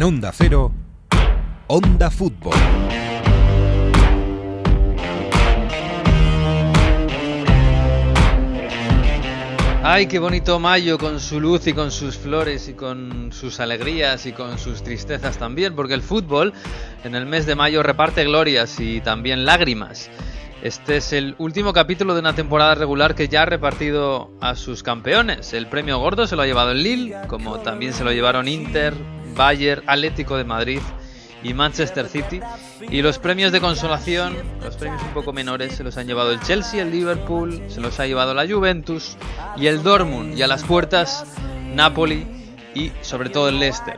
En Onda Cero, Onda Fútbol. Ay, qué bonito mayo con su luz y con sus flores y con sus alegrías y con sus tristezas también, porque el fútbol en el mes de mayo reparte glorias y también lágrimas. Este es el último capítulo de una temporada regular que ya ha repartido a sus campeones. El premio gordo se lo ha llevado el Lille, como también se lo llevaron Inter, Bayern, Atlético de Madrid y Manchester City. Y los premios de consolación, los premios un poco menores, se los han llevado el Chelsea, el Liverpool, se los ha llevado la Juventus y el Dortmund. Y a las puertas, Napoli y sobre todo el Leicester.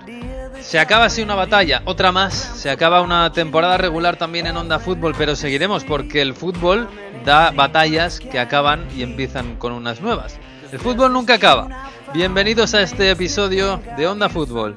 Se acaba así una batalla, otra más. Se acaba una temporada regular también en Onda Fútbol, pero seguiremos porque el fútbol da batallas que acaban y empiezan con unas nuevas. El fútbol nunca acaba. Bienvenidos a este episodio de Onda Fútbol.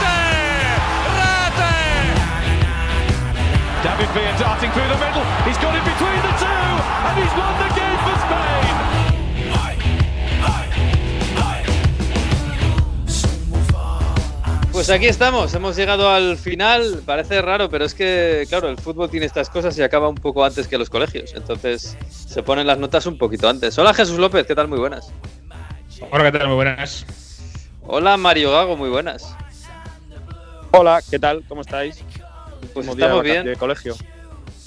David Villa darting through the middle. He's got it between the two, and he's won the game for Spain. Pues aquí estamos, hemos llegado al final. Parece raro, pero es que, claro, el fútbol tiene estas cosas y acaba un poco antes que los colegios. Entonces se ponen las notas un poquito antes. Hola Jesús López, ¿qué tal? Muy buenas. Hola, ¿qué tal? Muy buenas. Hola Mario Gago, muy buenas. Hola, ¿qué tal? ¿Cómo estáis? Pues Último día estamos de bien. De colegio.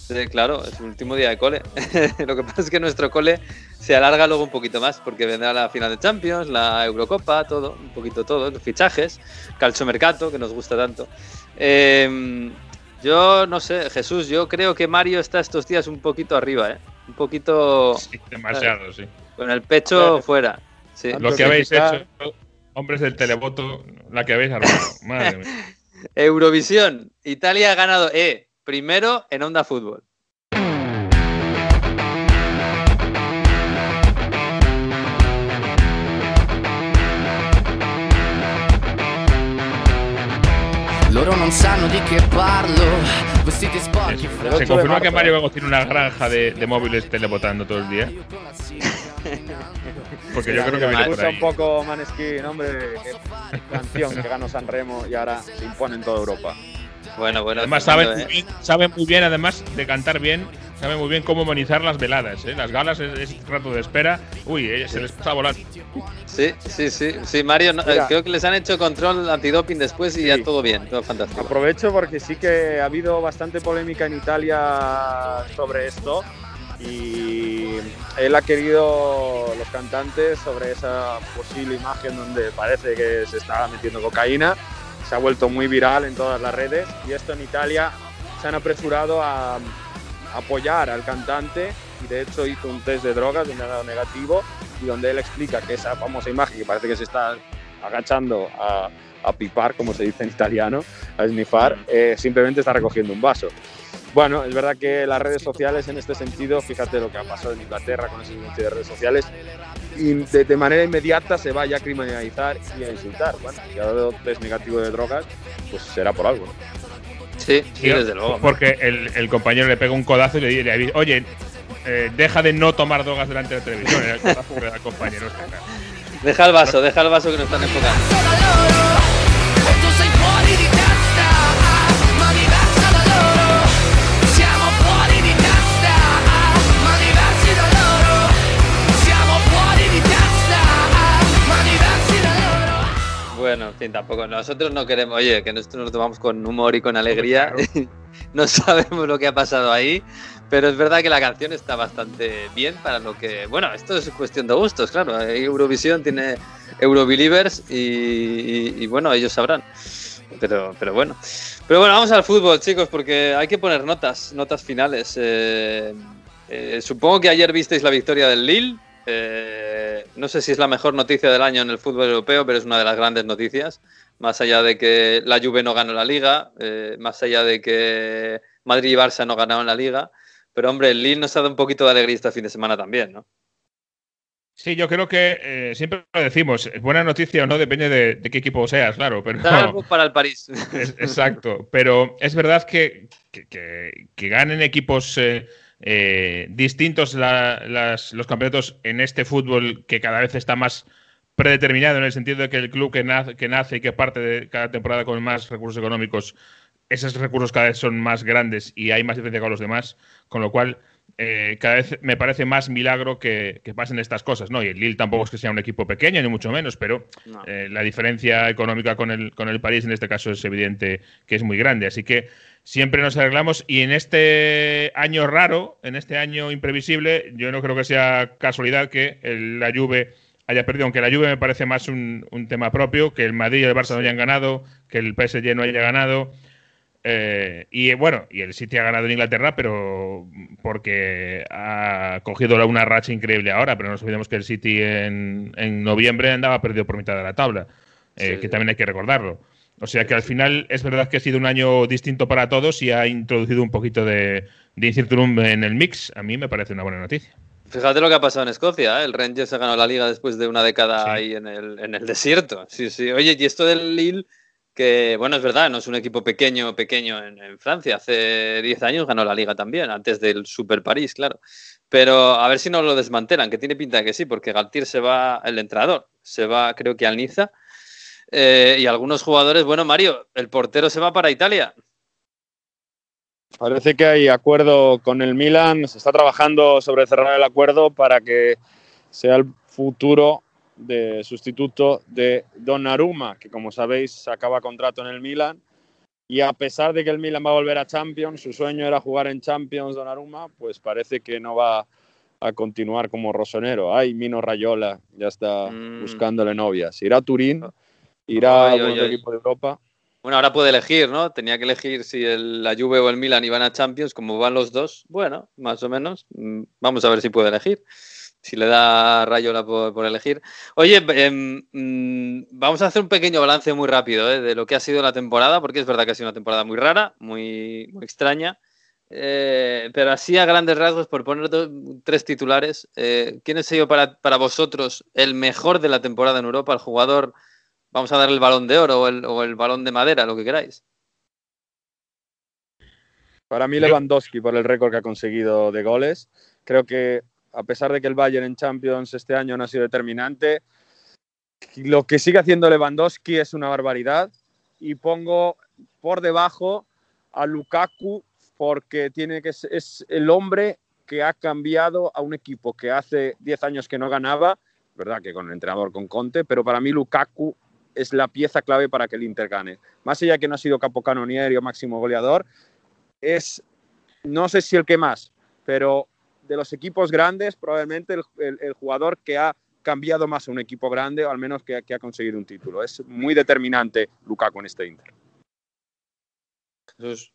Sí, claro, es el último día de cole. Lo que pasa es que nuestro cole se alarga luego un poquito más porque vendrá la final de Champions, la Eurocopa, todo, un poquito todo, los fichajes, calchomercato, que nos gusta tanto. Eh, yo no sé, Jesús, yo creo que Mario está estos días un poquito arriba, ¿eh? Un poquito Sí, demasiado, sí. con el pecho fuera. Sí. Lo que habéis hecho, hombres del televoto, la que habéis armado. Madre mía. Eurovisión, Italia ha ganado E, primero en Onda Fútbol. Se confirma que marzo. Mario Gago tiene una granja de, de móviles televotando todo el día. Porque yo creo que viene por ahí. un poco Maneskin, hombre. Qué canción que ganó Sanremo y ahora se impone en toda Europa. Bueno, bueno. Además, saben ¿eh? muy, bien, saben muy bien, además de cantar bien, saben muy bien cómo amenizar las veladas. ¿eh? Las galas es, es rato de espera. Uy, eh, se les está volando. Sí, sí, sí, sí, Mario, no- eh, creo que les han hecho control antidoping después y Sí. ya todo bien, todo fantástico. Aprovecho porque sí que ha habido bastante polémica en Italia sobre esto y él ha querido los cantantes sobre esa posible imagen donde parece que se está metiendo cocaína. Se ha vuelto muy viral en todas las redes y esto en Italia se han apresurado a apoyar al cantante y de hecho hizo un test de drogas donde ha dado negativo y donde él explica que esa famosa imagen que parece que se está agachando a, pipar, como se dice en italiano, a snifar, eh, simplemente está recogiendo un vaso. Bueno, es verdad que las redes sociales en este sentido, fíjate lo que ha pasado en Inglaterra con ese anuncio de redes sociales, y de, de manera inmediata se va ya a criminalizar y a insultar. Bueno, si ha dado test negativo de drogas, pues será por algo. ¿no? Sí, sí, desde luego. Porque el, el compañero le pega un codazo y le dice, oye, eh, deja de no tomar drogas delante de la televisión. Era el codazo que le da al compañero. Deja el vaso, deja el vaso que nos están enfocando. Bueno, en fin, tampoco. Nosotros no queremos, oye, que nosotros nos tomamos con humor y con alegría. no sabemos lo que ha pasado ahí, pero es verdad que la canción está bastante bien para lo que. Bueno, esto es cuestión de gustos, claro. Eurovisión tiene Eurobelievers y, y- y, bueno, ellos sabrán. Pero, pero bueno. Pero bueno, vamos al fútbol, chicos, porque hay que poner notas, notas finales. Eh, eh, supongo que ayer visteis la victoria del Lille. Eh, no sé si es la mejor noticia del año en el fútbol europeo, pero es una de las grandes noticias. Más allá de que la Juve no ganó la Liga, eh, más allá de que Madrid y Barça no ganaron la Liga, Pero hombre, el Lille nos ha dado un poquito de alegría este fin de semana también, ¿no? Sí, yo creo que eh, siempre lo decimos, buena noticia o no depende de, de qué equipo seas, claro, pero Salvo para el París. es- exacto. Pero es verdad que, que- que- que ganen equipos eh, eh, distintos la- las- los campeonatos en este fútbol que cada vez está más predeterminado en el sentido de que el club que nace, que nace y que parte de cada temporada con más recursos económicos, esos recursos cada vez son más grandes y hay más diferencia con los demás, con lo cual eh, cada vez me parece más milagro que, que pasen estas cosas, ¿no? Y el Lille tampoco es que sea un equipo pequeño, ni mucho menos, pero No. eh, la diferencia económica con el, con el París en este caso es evidente que es muy grande. Así que siempre nos arreglamos y en este año raro, en este año imprevisible, yo no creo que sea casualidad que el- la Juve haya perdido, aunque la Juve me parece más un, un tema propio, que el Madrid y el Barça no hayan ganado, que el PSG no haya ganado. Eh, y eh, bueno, y el City ha ganado en Inglaterra, pero porque ha cogido una racha increíble ahora, pero no nos olvidemos que el City en, en noviembre andaba perdido por mitad de la tabla, eh, Sí. que también hay que recordarlo. O sea que al final es verdad que ha sido un año distinto para todos y ha introducido un poquito de, de incertidumbre en el mix. A mí me parece una buena noticia. Fíjate lo que ha pasado en Escocia, ¿eh? el Rangers ha ganado la liga después de una década Sí. ahí en el, en el desierto. Sí, sí. Oye, y esto del Lille, que bueno, es verdad, no es un equipo pequeño, pequeño en, Francia. Hace 10 años ganó la liga también, antes del Super París, claro. Pero a ver si no lo desmantelan, que tiene pinta de que sí, porque Galtier se va, el entrenador, se va creo que al Niza. Eh, y algunos jugadores, bueno, Mario, el portero se va para Italia. Parece que hay acuerdo con el Milan, se está trabajando sobre cerrar el acuerdo para que sea el futuro de sustituto de Donnarumma, que como sabéis acaba contrato en el Milan. Y a pesar de que el Milan va a volver a Champions, su sueño era jugar en Champions Donnarumma, pues parece que no va a continuar como rosonero. Ay, Mino Rayola ya está Mm. buscándole novias. Irá a Turín, irá Ay, a otro equipo de Europa. Bueno, ahora puede elegir, ¿no? Tenía que elegir si el- la Juve o el Milan iban a Champions, como van los dos. Bueno, más o menos. Mm, Vamos a ver si puede elegir. Si le da Rayola por, por elegir. Oye, em, mm, vamos a hacer un pequeño balance muy rápido ¿eh? de lo que ha sido la temporada, porque es verdad que ha sido una temporada muy rara, muy, muy extraña. Eh, pero así a grandes rasgos, por poner tres titulares, eh, ¿quién ha sido para, para vosotros el mejor de la temporada en Europa? El jugador, vamos a dar el balón de oro o el, o el balón de madera, lo que queráis. Para mí Lewandowski por el récord que ha conseguido de goles. Creo que a pesar de que el Bayern en Champions este año no ha sido determinante, lo que sigue haciendo Lewandowski es una barbaridad y pongo por debajo a Lukaku porque tiene que es, el hombre que ha cambiado a un equipo que hace 10 años que no ganaba, verdad que con el entrenador con Conte, pero para mí Lukaku es la pieza clave para que el Inter gane. Más allá que no ha sido capocanonieri o máximo goleador, es, no sé si el que más, pero de los equipos grandes, probablemente el, el- jugador que ha cambiado más a un equipo grande, o al menos que, que ha conseguido un título. Es muy determinante Lukaku en este Inter. Jesús.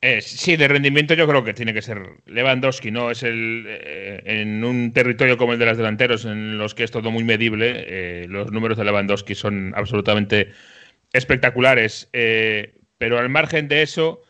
Eh, sí, de rendimiento yo creo que tiene que ser Lewandowski, ¿no? Es el eh, en un territorio como el de los delanteros, en los que es todo muy medible, eh, los números de Lewandowski son absolutamente espectaculares. pero al margen de eso,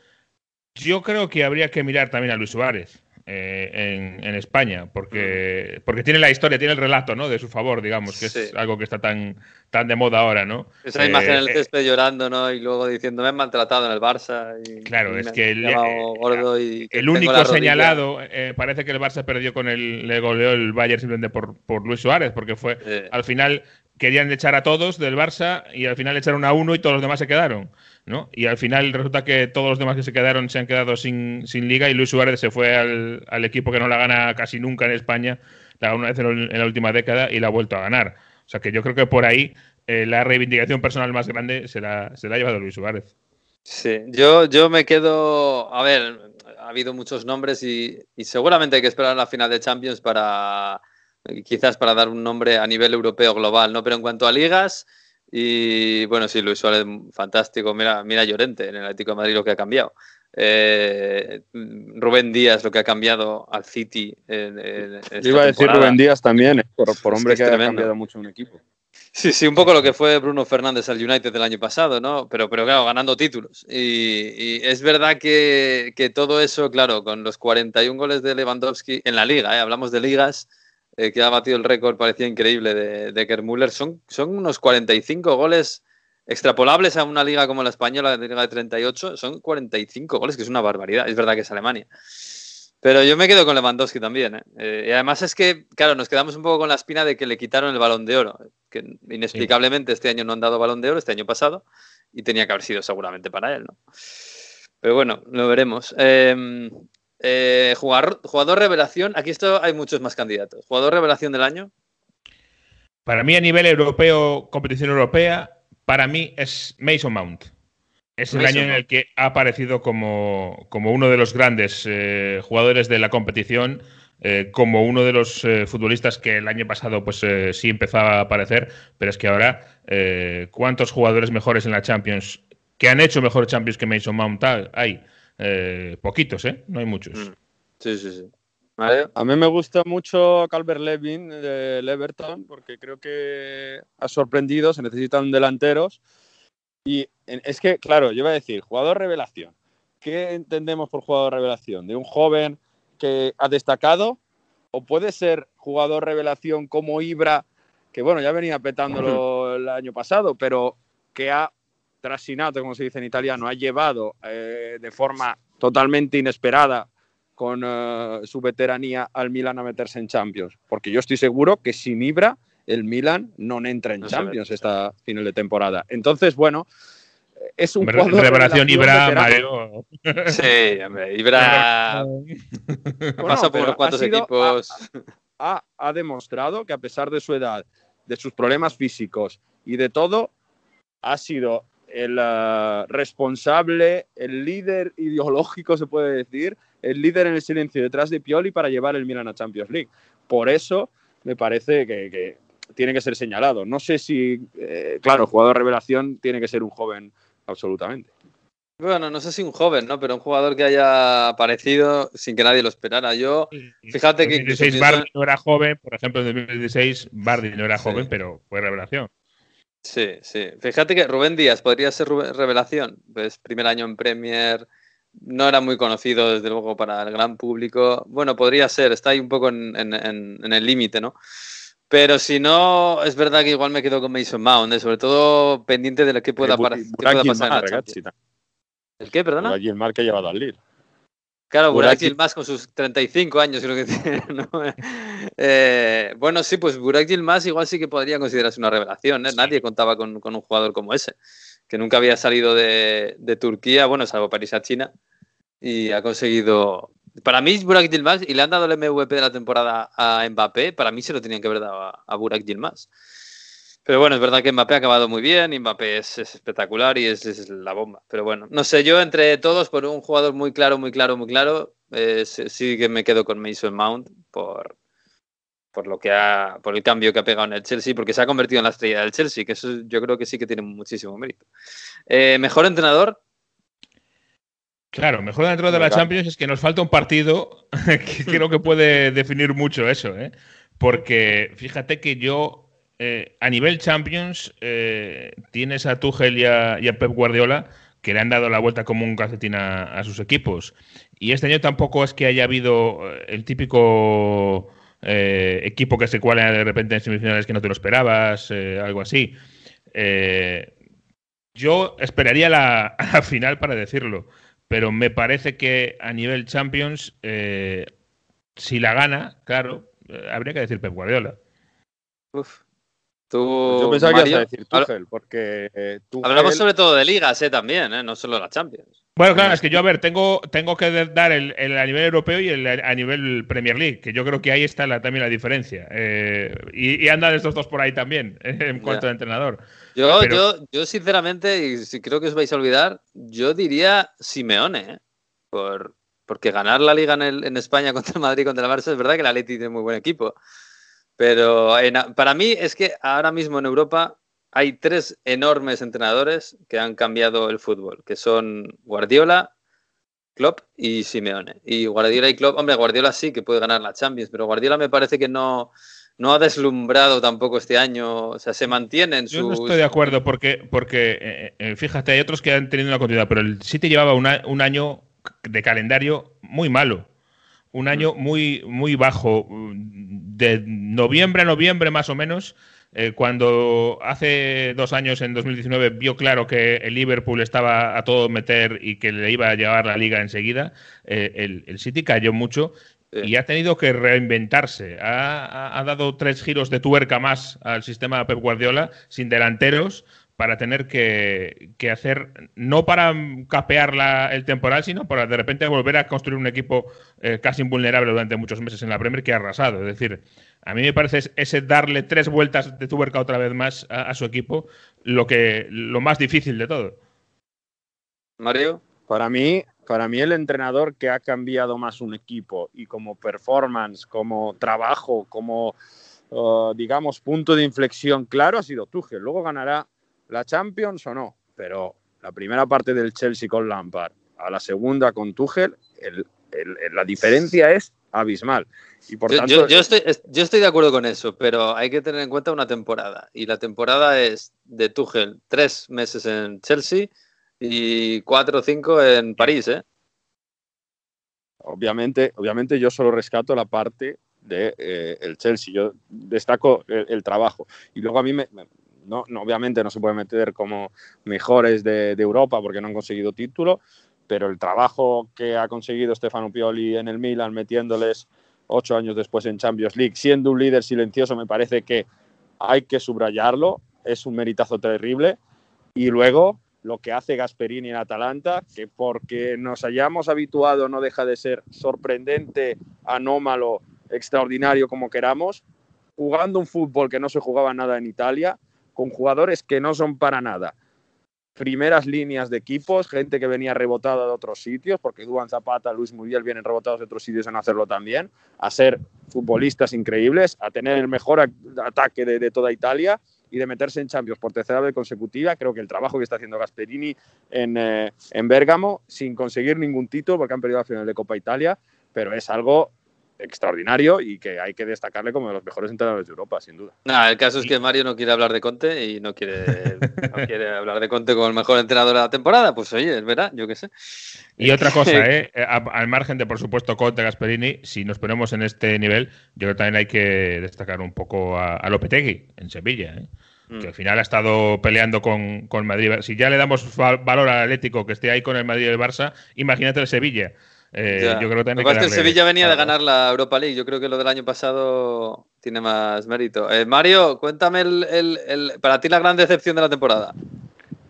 yo creo que habría que mirar también a Luis Suárez. Eh, en, en España, porque, porque tiene la historia, tiene el relato, ¿no? De su favor, digamos, que Sí. es algo que está tan, tan de moda ahora, ¿no? Esa Eh, imagen en el eh, césped llorando, ¿no? Y luego diciendo, me han maltratado en el Barça. Y, Claro, y es que el- eh, gordo y que el tengo único señalado, parece que el Barça perdió con el, le goleó el Bayern simplemente por, por Luis Suárez, porque fue al final querían echar a todos del Barça y al final echaron a uno y todos los demás se quedaron, ¿no? Y al final resulta que todos los demás que se quedaron se han quedado sin, sin liga y Luis Suárez se fue al, al equipo que no la gana casi nunca en España, la una vez en, en la última década y la ha vuelto a ganar. O sea que yo creo que por ahí eh, la reivindicación personal más grande se la, se la ha llevado Luis Suárez. Sí, yo, yo me quedo. A ver, ha habido muchos nombres y, y seguramente hay que esperar a la final de Champions para. Quizás para dar un nombre a nivel europeo global, ¿no? Pero en cuanto a ligas, y bueno, sí, Luis Suárez, fantástico. Mira, mira Llorente en el Atlético de Madrid lo que ha cambiado. Eh, Rubén Díaz lo que ha cambiado al City. En, en esta Yo iba a decir. Rubén Díaz también, eh, por, por Es hombre que ha cambiado mucho un equipo. Sí, sí, un poco lo que fue Bruno Fernández al United del año pasado, ¿no? Pero, pero claro, ganando títulos. Y, y es verdad que, que, todo eso, claro, con los 41 goles de Lewandowski en la liga, ¿eh? hablamos de ligas, eh, que ha batido el récord, parecía increíble, de, de Kermuller, son, son unos 45 goles extrapolables a una liga como la española, la liga de 38, son 45 goles, que es una barbaridad. Es verdad que es Alemania. Pero yo me quedo con Lewandowski también. ¿eh? Eh, y además es que, claro, nos quedamos un poco con la espina de que le quitaron el balón de oro, que inexplicablemente este año no han dado balón de oro, este año pasado, y tenía que haber sido seguramente para él. ¿no? Pero bueno, lo veremos. Eh, eh, jugador, jugador revelación, aquí esto hay muchos más candidatos. Jugador revelación del año. Para mí a nivel europeo, competición europea, para mí es Mason Mount. Es el año en el que ha aparecido como, como uno de los grandes eh, jugadores de la competición, eh, como uno de los eh, futbolistas que el año pasado pues sí empezaba a aparecer, pero es que ahora, ¿cuántos jugadores mejores en la Champions que han hecho mejor Champions que Mason Mount hay? Eh, poquitos, ¿eh? No hay muchos. Mm. Sí, sí, sí. ¿Vale? A mí me gusta mucho Calvert Levin del Everton porque creo que ha sorprendido, se necesitan delanteros. Y es que, claro, yo iba a decir, jugador revelación. ¿Qué entendemos por jugador revelación? ¿De un joven que ha destacado? ¿O puede ser jugador revelación como Ibra, que bueno, ya venía petándolo el año pasado, pero que ha trasinato, como se dice en italiano, ha llevado eh, de forma totalmente inesperada con uh, su veteranía al Milan a meterse en Champions? Porque yo estoy seguro que sin Ibra el Milan no entra en No Champions sabe. esta final de temporada. Entonces, bueno, es un jugador Revelación Ibra. Mario. Sí, hombre, Ibra Bueno, pasa por ha sido- equipos. ha, ha demostrado que a pesar de su edad, de sus problemas físicos y de todo, ha sido el eh, responsable, el líder ideológico, se puede decir, el líder en el silencio detrás de Pioli para llevar el Milan a Champions League. Por eso me parece que, que tiene que ser señalado. No sé si, eh, claro, jugador revelación tiene que ser un joven absolutamente. Bueno, no sé si un joven, ¿no? Pero un jugador que haya aparecido sin que nadie lo esperara. Yo, fíjate que En incluso 2016 pienso- Bardi no era joven, por ejemplo, en 2016 Bardi no era Sí. joven, pero fue revelación. Sí, sí. Fíjate que Rubén Díaz podría ser Rubén- revelación. Pues primer año en Premier, no era muy conocido desde luego para el gran público. Bueno, podría ser, está ahí un poco en, en- en- en el límite, ¿no? Pero si no, es verdad que igual me quedo con Mason Mount, ¿eh? sobre todo pendiente de lo que pueda, Eh, para- que pasar en la Champions. ¿El qué, perdona? Burak Yilmaz que ha llevado al Lille. Claro, Burak Yilmaz con sus 35 años creo que tiene, ¿no? Eh, bueno, sí, pues Burak Yilmaz igual sí que podría considerarse una revelación, ¿eh? Nadie contaba con, con un jugador como ese, que nunca había salido de, de Turquía, bueno, salvo París a China, y ha conseguido... Para mí Burak Yilmaz, y le han dado el MVP de la temporada a Mbappé, para mí se lo tenían que haber dado a, a Burak Yilmaz. Pero bueno, es verdad que Mbappé ha acabado muy bien, Mbappé es, es espectacular y es, es la bomba. Pero bueno, no sé, yo entre todos, por un jugador muy claro, muy claro, muy claro, eh, sí, sí que me quedo con Mason Mount por, por lo que ha, por el cambio que ha pegado en el Chelsea, porque se ha convertido en la estrella del Chelsea, que eso yo creo que sí que tiene muchísimo mérito. Eh, mejor entrenador, Claro, mejor dentro de la. Champions es que nos falta un partido que creo que puede definir mucho eso, ¿eh? Porque fíjate que yo, eh, a nivel Champions, eh, tienes a Tuchel y a, y a Pep Guardiola que le han dado la vuelta como un calcetín a, sus equipos. Y este año tampoco es que haya habido eh, el típico equipo que se cuela de repente en semifinales que no te lo esperabas, algo así. Yo esperaría la, la final para decirlo, pero me parece que a nivel Champions, si la gana, claro, habría que decir Pep Guardiola. uf, tú, Yo pensaba que ibas a decir Tuchel, porque eh, Tuchel- hablamos sobre todo de ligas eh, también, eh, no solo la Champions. Bueno, claro, es que yo, a ver, tengo, tengo que dar el, el a nivel europeo y el a nivel Premier League, que yo creo que ahí está la, también la diferencia. Eh, y, y andan estos dos por ahí también, en cuanto Ya. a entrenador. Yo, Pero- yo, yo sinceramente, y si creo que os vais a olvidar, yo diría Simeone, ¿eh? Por, porque ganar la liga en, el- en España contra el Madrid, contra el Barça, es verdad que la Atleti tiene muy buen equipo. Pero en- para mí es que ahora mismo en Europa hay tres enormes entrenadores que han cambiado el fútbol, que son Guardiola, Klopp y Simeone. Y Guardiola y Klopp, hombre, Guardiola sí que puede ganar la Champions, pero Guardiola me parece que no, no ha deslumbrado tampoco este año. O sea, se mantiene en su. Yo no estoy de acuerdo porque, porque eh, eh, fíjate, hay otros que han tenido una continuidad, pero el City llevaba una- un año de calendario muy malo. Un año muy, muy bajo. De noviembre a noviembre, más o menos. eh, cuando hace dos años, en 2019, vio claro que el Liverpool estaba a todo meter y que le iba a llevar la liga enseguida, eh, el, el City cayó mucho y ha tenido que reinventarse. Ha, ha- ha dado tres giros de tuerca más al sistema Pep Guardiola, sin delanteros, para tener que, que hacer, no para capear la- el temporal, sino para de repente volver a construir un equipo eh, casi invulnerable durante muchos meses en la Premier que ha arrasado. Es decir, a mí me parece es- ese darle tres vueltas de tuerca otra vez más a, a su equipo lo, que, lo más difícil de todo. Mario. Para mí, para mí el entrenador que ha cambiado más un equipo y como performance, como trabajo, como eh, digamos punto de inflexión claro ha sido Tuchel. Luego ganará la Champions o no, pero la primera parte del Chelsea con Lampard a la segunda con Tuchel, el- el- el- la diferencia es abismal. Y por Yo, tanto, yo- yo estoy, es- yo estoy de acuerdo con eso, pero hay que tener en cuenta una temporada. Y la temporada es de Tuchel, tres meses en Chelsea y cuatro o cinco en París, ¿eh? obviamente, obviamente yo solo rescato la parte de eh, el Chelsea. Yo destaco el, el trabajo. Y luego a mí me, me- no, obviamente no se puede meter como mejores de, de Europa porque no han conseguido título, pero el trabajo que ha conseguido Stefano Pioli en el Milan metiéndoles ocho años después en Champions League, siendo un líder silencioso, me parece que hay que subrayarlo. Es un meritazo terrible. Y luego lo que hace Gasperini en Atalanta, que porque nos hayamos habituado no deja de ser sorprendente, anómalo, extraordinario como queramos, jugando un fútbol que no se jugaba nada en Italia, con jugadores que no son para nada. Primeras líneas de equipos, gente que venía rebotada de otros sitios, porque Duan Zapata, Luis Muriel vienen rebotados de otros sitios en hacerlo también, a ser futbolistas increíbles, a tener el mejor ataque de, de toda Italia y de meterse en Champions por tercera vez consecutiva. Creo que el trabajo que está haciendo Gasperini en, eh, en Bérgamo, sin conseguir ningún título, porque han perdido la final de Copa Italia, pero es algo extraordinario y que hay que destacarle como de los mejores entrenadores de Europa, sin duda. Nada, el caso es que Mario no quiere hablar de Conte y no quiere, no quiere hablar de Conte como el mejor entrenador de la temporada. Pues oye, es verdad, yo qué sé. Y otra cosa, ¿eh? A- al margen de, por supuesto, Conte, Gasperini, si nos ponemos en este nivel, yo creo que también hay que destacar un poco a, a Lopetegui en Sevilla, ¿eh? Mm. que al final ha estado peleando con, con Madrid. Si ya le damos val- valor al Atlético que esté ahí con el Madrid y el Barça, imagínate el Sevilla. Eh, Ya. yo creo que que el Sevilla venía de ganar la Europa League. Yo creo que lo del año pasado tiene más mérito. Eh, Mario, cuéntame el, el- el- para ti la gran decepción de la temporada.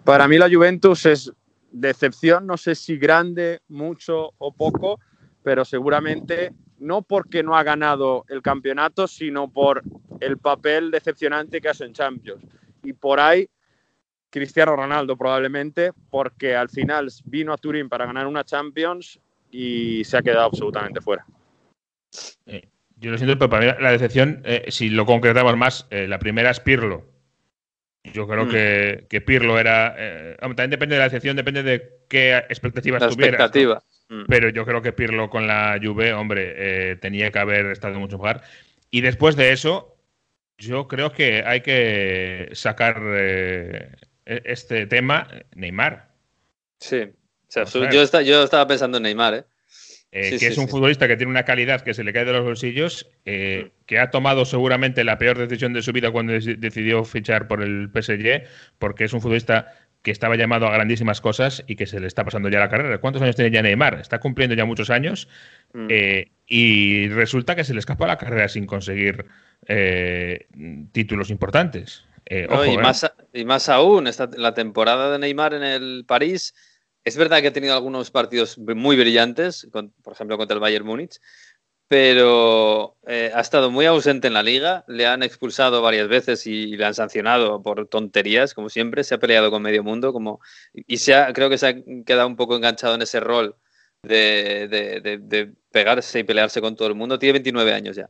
Para mí la Juventus es decepción, no sé si grande, mucho o poco, pero seguramente no porque no ha ganado el campeonato, sino por el papel decepcionante que hace en Champions. Y por ahí Cristiano Ronaldo probablemente, porque al final vino a Turín para ganar una Champions y se ha quedado absolutamente fuera. Eh, yo lo siento, pero para mí la decepción, eh, si lo concretamos más, eh, la primera es Pirlo. Yo creo Mm. que, que Pirlo era. también depende de la decepción, depende de qué expectativas La tuvieras. ¿no? expectativa. Mm. Pero yo creo que Pirlo con la Juve, hombre, tenía que haber estado mucho mejor. Y después de eso, yo creo que hay que sacar e- este tema, Neymar, Sí. Sea, yo, esta- yo estaba pensando en Neymar, ¿eh? eh, Sí, que sí, es un sí. futbolista que tiene una calidad que se le cae de los bolsillos, eh, que ha tomado seguramente la peor decisión de su vida cuando deci- decidió fichar por el PSG, porque es un futbolista que estaba llamado a grandísimas cosas y que se le está pasando ya la carrera. ¿Cuántos años tiene ya Neymar? Está cumpliendo ya muchos años Mm. eh, y resulta que se le escapa la carrera sin conseguir títulos importantes. No, ojo, y, más, y más aún, esta, la temporada de Neymar en el París, es verdad que ha tenido algunos partidos muy brillantes, con- por ejemplo contra el Bayern Múnich, pero eh, ha estado muy ausente en la liga, le han expulsado varias veces y le han sancionado por tonterías, como siempre, se ha peleado con medio mundo como, y se ha, creo que se ha quedado un poco enganchado en ese rol de, de- de- de pegarse y pelearse con todo el mundo, tiene 29 años ya.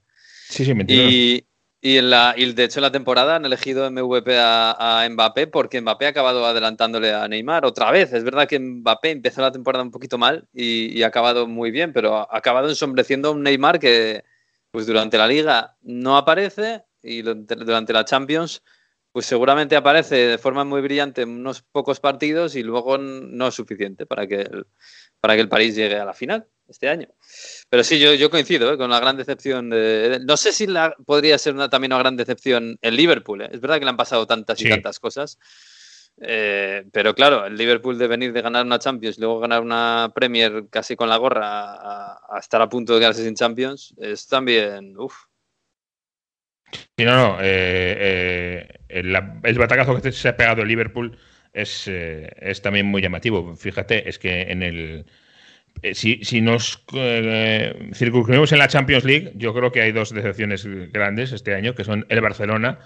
Sí, sí, 29. Y, y, en la, y de hecho en la temporada han elegido MVP a, a Mbappé porque Mbappé ha acabado adelantándole a Neymar otra vez. Es verdad que Mbappé empezó la temporada un poquito mal y, ha acabado muy bien, pero ha acabado ensombreciendo a un Neymar que, pues durante la liga no aparece y durante la Champions, pues seguramente aparece de forma muy brillante en unos pocos partidos y luego no es suficiente para que para que el París llegue a la final este año. Pero sí, yo, yo coincido ¿eh? con la gran decepción. De, no sé si la, podría ser una, también una gran decepción el Liverpool. ¿eh? Es verdad que le han pasado tantas y tantas cosas. eh, pero claro, el Liverpool de venir de ganar una Champions y luego ganar una Premier casi con la gorra a, a estar a punto de quedarse sin Champions es también. Uf, Sí, no, no. eh, el, el batacazo que se ha pegado el Liverpool es, es también muy llamativo. Fíjate, es que en el. Eh, si, si nos eh, circunscribimos en la Champions League, yo creo que hay dos decepciones grandes este año, que son el Barcelona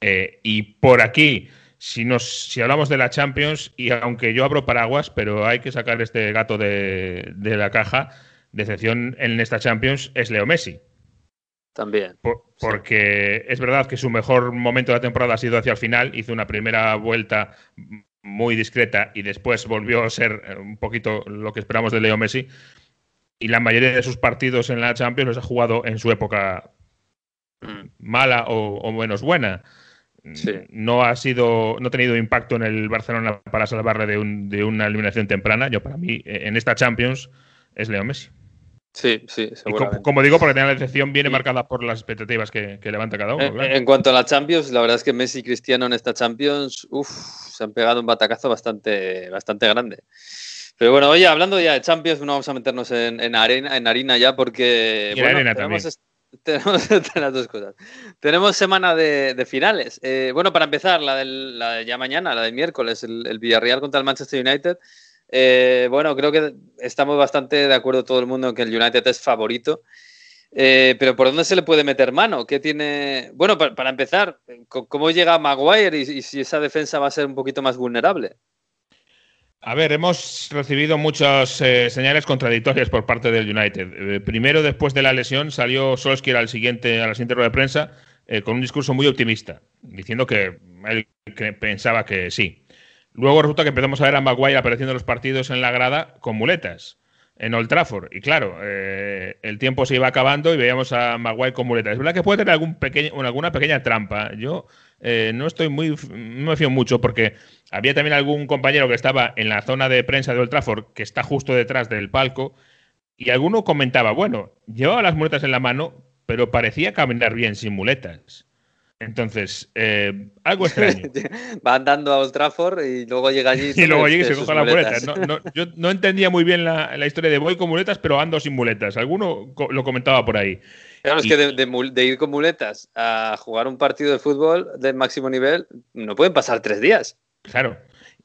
eh, y por aquí. Si, nos, si hablamos de la Champions, y aunque yo abro paraguas, pero hay que sacar este gato de, de la caja, decepción en esta Champions es Leo Messi. también. Por- porque es verdad que su mejor momento de la temporada ha sido hacia el final. Hizo una primera vuelta muy discreta y después volvió a ser eh, un poquito lo que esperamos de Leo Messi. Y la mayoría de sus partidos en la Champions los ha jugado en su época Mm. mala o, o menos buena. Sí. No ha sido, no ha tenido impacto en el Barcelona para salvarle de, un- de una eliminación temprana. Yo para mí eh, en esta Champions es Leo Messi. Sí, sí, Y seguramente. como, digo, porque la decepción viene Y- marcada por las expectativas que, que levanta cada uno. En, claro. en cuanto a la Champions, la verdad es que Messi y Cristiano en esta Champions, uf, se han pegado un batacazo bastante, bastante grande. Pero bueno, oye, hablando ya de Champions, no vamos a meternos en, en arena, en harina ya porque Y en bueno, arena tenemos, est- tenemos las dos cosas. Tenemos semana de, de finales. Eh, bueno, para empezar, la, del, la de ya mañana, la del miércoles, el, el Villarreal contra el Manchester United. Eh, bueno, creo que estamos bastante de acuerdo todo el mundo en que el United es favorito. Eh, pero ¿por dónde se le puede meter mano? ¿Qué tiene? Bueno, pa- para, empezar, ¿cómo llega Maguire y, si esa defensa va a ser un poquito más vulnerable? A ver, hemos recibido muchas eh, señales contradictorias por parte del United. Primero, después de la lesión, salió Solskjaer al siguiente, a la siguiente rueda de prensa con un discurso muy optimista, diciendo que él pensaba que sí. Luego resulta que empezamos a ver a Maguire apareciendo en los partidos en la grada con muletas en Old Trafford. Y claro, eh, el tiempo se iba acabando y veíamos a Maguire con muletas. Es verdad que puede tener alguna pequeña trampa. Yo eh, no estoy muy, no me fío mucho porque había también algún compañero que estaba en la zona de prensa de Old Trafford que está justo detrás del palco y alguno comentaba, bueno, llevaba las muletas en la mano, pero parecía caminar bien sin muletas. Entonces, eh, algo extraño. Va andando a Old Trafford y luego llega allí Y luego llega y se coge las muletas. muletas. No, no, yo no entendía muy bien la, la historia de voy con muletas, pero ando sin muletas. Alguno co- lo comentaba por ahí. Claro, es que de, de mul- de ir con muletas a jugar un partido de fútbol de máximo nivel, no pueden pasar tres días. Claro.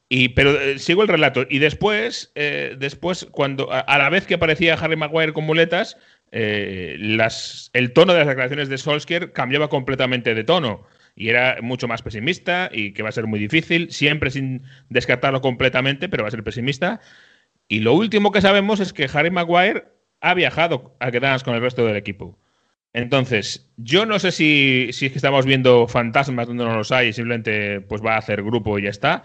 Y, pero eh, sigo el relato. Y después, eh, después cuando a, a la vez que aparecía Harry Maguire con muletas, eh, el tono de las declaraciones de Solskjaer cambiaba completamente de tono. Y era mucho más pesimista y que va a ser muy difícil, siempre sin descartarlo completamente, pero va a ser pesimista. Y lo último que sabemos es que Harry Maguire ha viajado a quedarnos con el resto del equipo. Entonces, yo no sé si, si es que estamos viendo fantasmas donde no los hay y simplemente pues va a hacer grupo y ya está.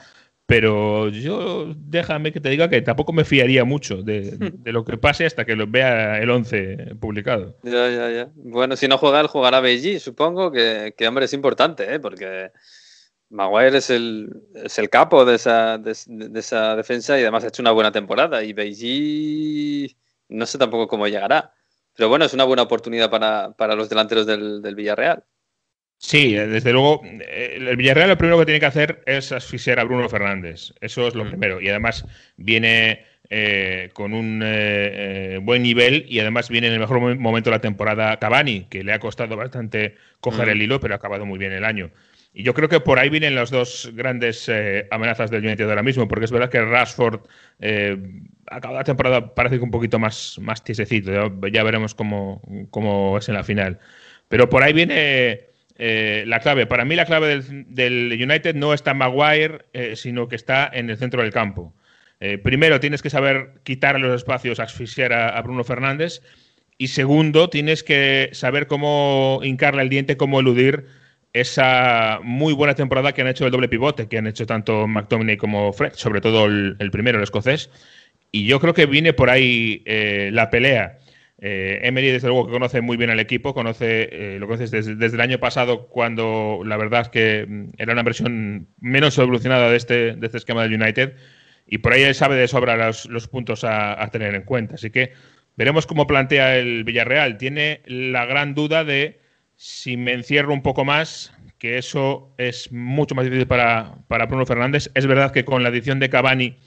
Pero yo déjame que te diga que tampoco me fiaría mucho de, de lo que pase hasta que lo vea el 11 publicado. Ya, ya, ya. Bueno, si no juega, él jugará Beijing, supongo que, que, hombre, es importante, ¿eh? porque Maguire es el, es el capo de esa, de, de esa defensa y además ha hecho una buena temporada. Y Beijing, no sé tampoco cómo llegará. Pero bueno, es una buena oportunidad para, para los delanteros del, del Villarreal. Sí, desde luego, el Villarreal lo primero que tiene que hacer es asfixiar a Bruno Fernández. Eso es lo Mm. primero. Y además viene eh, con un eh, eh, buen nivel y además viene en el mejor mo- momento de la temporada Cavani, que le ha costado bastante coger Mm. el hilo, pero ha acabado muy bien el año. Y yo creo que por ahí vienen las dos grandes eh, amenazas del United ahora mismo, porque es verdad que Rashford eh, acaba la temporada parece que un poquito más, más tiesecito, ya, ya veremos cómo, cómo es en la final. Pero por ahí viene eh, la clave. Para mí la clave del, United no está en Maguire, eh, sino que está en el centro del campo. Eh, primero tienes que saber quitar los espacios, asfixiar a, a Bruno Fernández. Y segundo, tienes que saber cómo hincarle el diente, cómo eludir esa muy buena temporada que han hecho el doble pivote, que han hecho tanto McTominay como Fred, sobre todo el, el primero, el escocés. Y yo creo que viene por ahí la pelea. Eh, Emery, desde luego, que conoce muy bien al equipo, conoce, eh, lo conoces desde, desde, el año pasado, cuando la verdad es que mm, era una versión menos evolucionada de este, de este esquema del United, y por ahí él sabe de sobra los, los puntos a, tener en cuenta. Así que veremos cómo plantea el Villarreal. Tiene la gran duda de si me encierro un poco más, que eso es mucho más difícil para, para Bruno Fernández. Es verdad que con la edición de Cavani,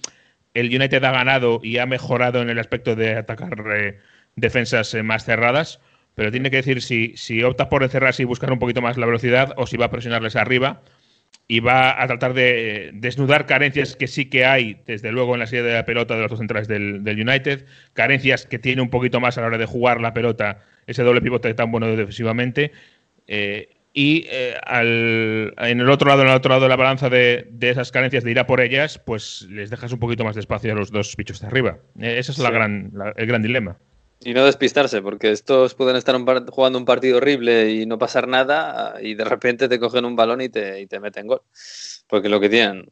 el United ha ganado y ha mejorado en el aspecto de atacar. Eh, defensas eh, más cerradas, pero tiene que decir si, si opta por encerrarse y buscar un poquito más la velocidad o si va a presionarles arriba y va a tratar de desnudar carencias que sí que hay, desde luego, en la serie de la pelota de los dos centrales del, del, United, carencias que tiene un poquito más a la hora de jugar la pelota, ese doble pivote tan bueno defensivamente. Eh, y eh, al, en el otro lado, en el otro lado de la balanza de, de, esas carencias de ir a por ellas, pues les dejas un poquito más de espacio a los dos bichos de arriba. Eh, ese es sí. la gran, la, el gran dilema. Y no despistarse, porque estos pueden estar jugando un partido horrible y no pasar nada, y de repente te cogen un balón y te, y te meten gol. Porque lo que tienen.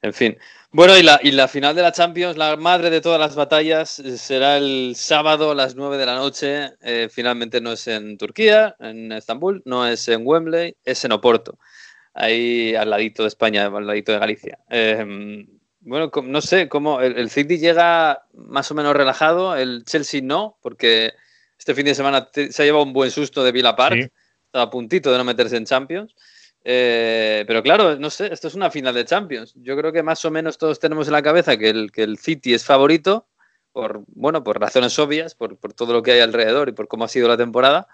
En fin. Bueno, y la, y la final de la Champions, la madre de todas las batallas, será el sábado a las 9 de la noche. Eh, finalmente no es en Turquía, en Estambul, no es en Wembley, es en Oporto. Ahí al ladito de España, al ladito de Galicia. Eh, bueno, no sé, cómo el, el, City llega más o menos relajado, el Chelsea no, porque este fin de semana se ha llevado un buen susto de Villa Park, sí. estaba a puntito de no meterse en Champions. Eh, pero claro, no sé, esto es una final de Champions. Yo creo que más o menos todos tenemos en la cabeza que el, que el City es favorito, por, bueno, por razones obvias, por, por todo lo que hay alrededor y por cómo ha sido la temporada.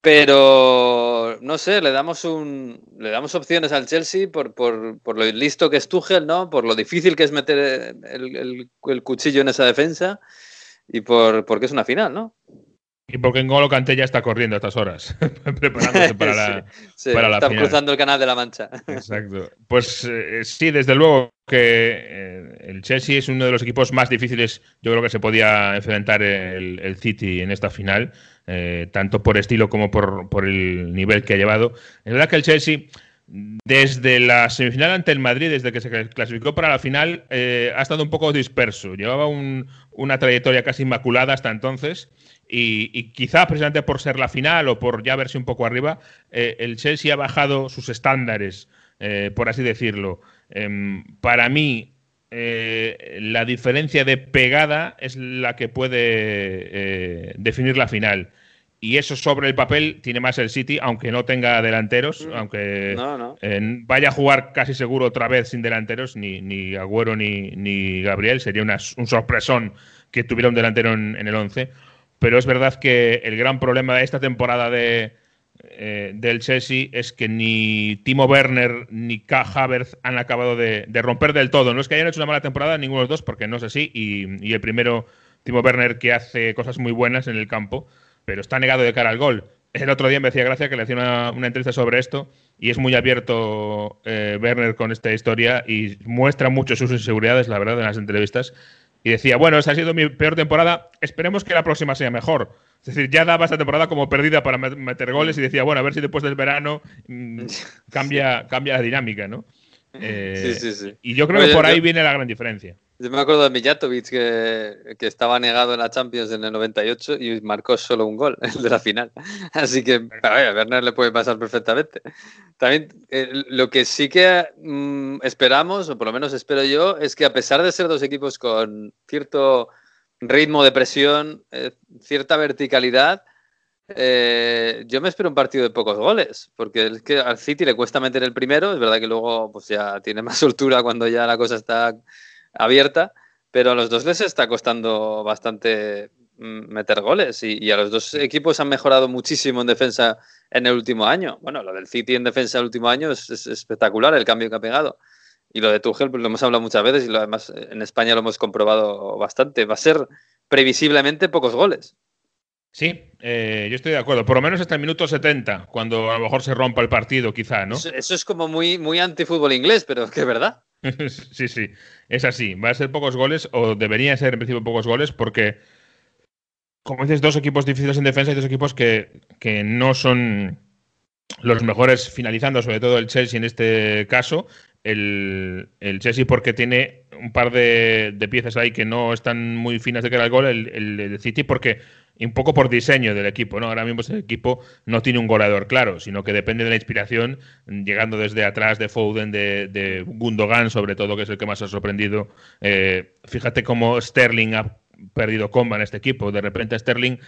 Pero no sé, le damos un le damos opciones al Chelsea por, por, por, lo listo que es Tuchel, ¿no? Por lo difícil que es meter el, el, el cuchillo en esa defensa y por porque es una final, ¿no? Y porque N'Golo Kanté ya está corriendo a estas horas, preparándose para la, sí, sí, para la está final. cruzando el canal de la Mancha. Exacto. Pues eh, sí, desde luego que eh, el Chelsea es uno de los equipos más difíciles, yo creo que se podía enfrentar el, el City en esta final, eh, tanto por estilo como por, por, el nivel que ha llevado. Es verdad que el Chelsea, desde la semifinal ante el Madrid, desde que se clasificó para la final, eh, ha estado un poco disperso. Llevaba un, una trayectoria casi inmaculada hasta entonces. Y, y, quizá precisamente por ser la final o por ya verse un poco arriba, eh, el Chelsea ha bajado sus estándares, eh, por así decirlo. Eh, para mí, eh, la diferencia de pegada es la que puede definir la final. Y eso sobre el papel tiene más el City, aunque no tenga delanteros, mm. aunque no, no. vaya a jugar casi seguro otra vez sin delanteros, ni, ni Agüero ni, ni Gabriel. Sería una, un sorpresón que tuviera un delantero en, en el 11 pero es verdad que el gran problema de esta temporada de, eh, del Chelsea es que ni Timo Werner ni K. Havertz han acabado de, romper del todo. No es que hayan hecho una mala temporada ninguno de los dos, porque no es así, y, el primero, Timo Werner, que hace cosas muy buenas en el campo, pero está negado de cara al gol. El otro día me decía Gracia que le hacía una, una entrevista sobre esto y es muy abierto eh, Werner con esta historia y muestra mucho sus inseguridades, la verdad, en las entrevistas y decía, bueno, esa ha sido mi peor temporada, esperemos que la próxima sea mejor. Es decir, ya daba esta temporada como perdida para meter goles y decía, bueno, a ver si después del verano mmm, cambia, cambia la dinámica, ¿no? Eh, sí, sí, sí. Y yo creo Oye, que por ahí yo, viene la gran diferencia. Yo me acuerdo de Mijatovic que, que, estaba negado en la Champions en el 98 y marcó solo un gol, el de la final. Así que a, ver, Werner le puede pasar perfectamente. También eh, lo que sí que mmm, esperamos, o por lo menos espero yo, es que a pesar de ser dos equipos con cierto ritmo de presión, eh, cierta verticalidad, eh, yo me espero un partido de pocos goles, porque es que al City le cuesta meter el primero, es verdad que luego pues ya tiene más soltura cuando ya la cosa está abierta, pero a los dos les está costando bastante mm, meter goles y, y, a los dos equipos han mejorado muchísimo en defensa en el último año. Bueno, lo del City en defensa el último año es, es espectacular el cambio que ha pegado. Y lo de Tuchel pues lo hemos hablado muchas veces y lo además en España lo hemos comprobado bastante. Va a ser previsiblemente pocos goles. Sí, eh, yo estoy de acuerdo. Por lo menos hasta el minuto 70, cuando a lo mejor se rompa el partido, quizá, ¿no? Eso, eso es como muy, muy antifútbol inglés, pero que es verdad. sí, sí, es así. Va a ser pocos goles, o debería ser en principio pocos goles, porque, como dices, dos equipos difíciles en defensa y dos equipos que, que no son los mejores finalizando, sobre todo el Chelsea en este caso. El, el Chelsea porque tiene un par de, de piezas ahí que no están muy finas de cara al gol, el, el- el City, porque un poco por diseño del equipo, ¿no? Ahora mismo ese equipo no tiene un goleador claro, sino que depende de la inspiración, llegando desde atrás de Foden, de, de Gundogan, sobre todo, que es el que más ha sorprendido. Eh, fíjate cómo Sterling ha perdido comba en este equipo. De repente Sterling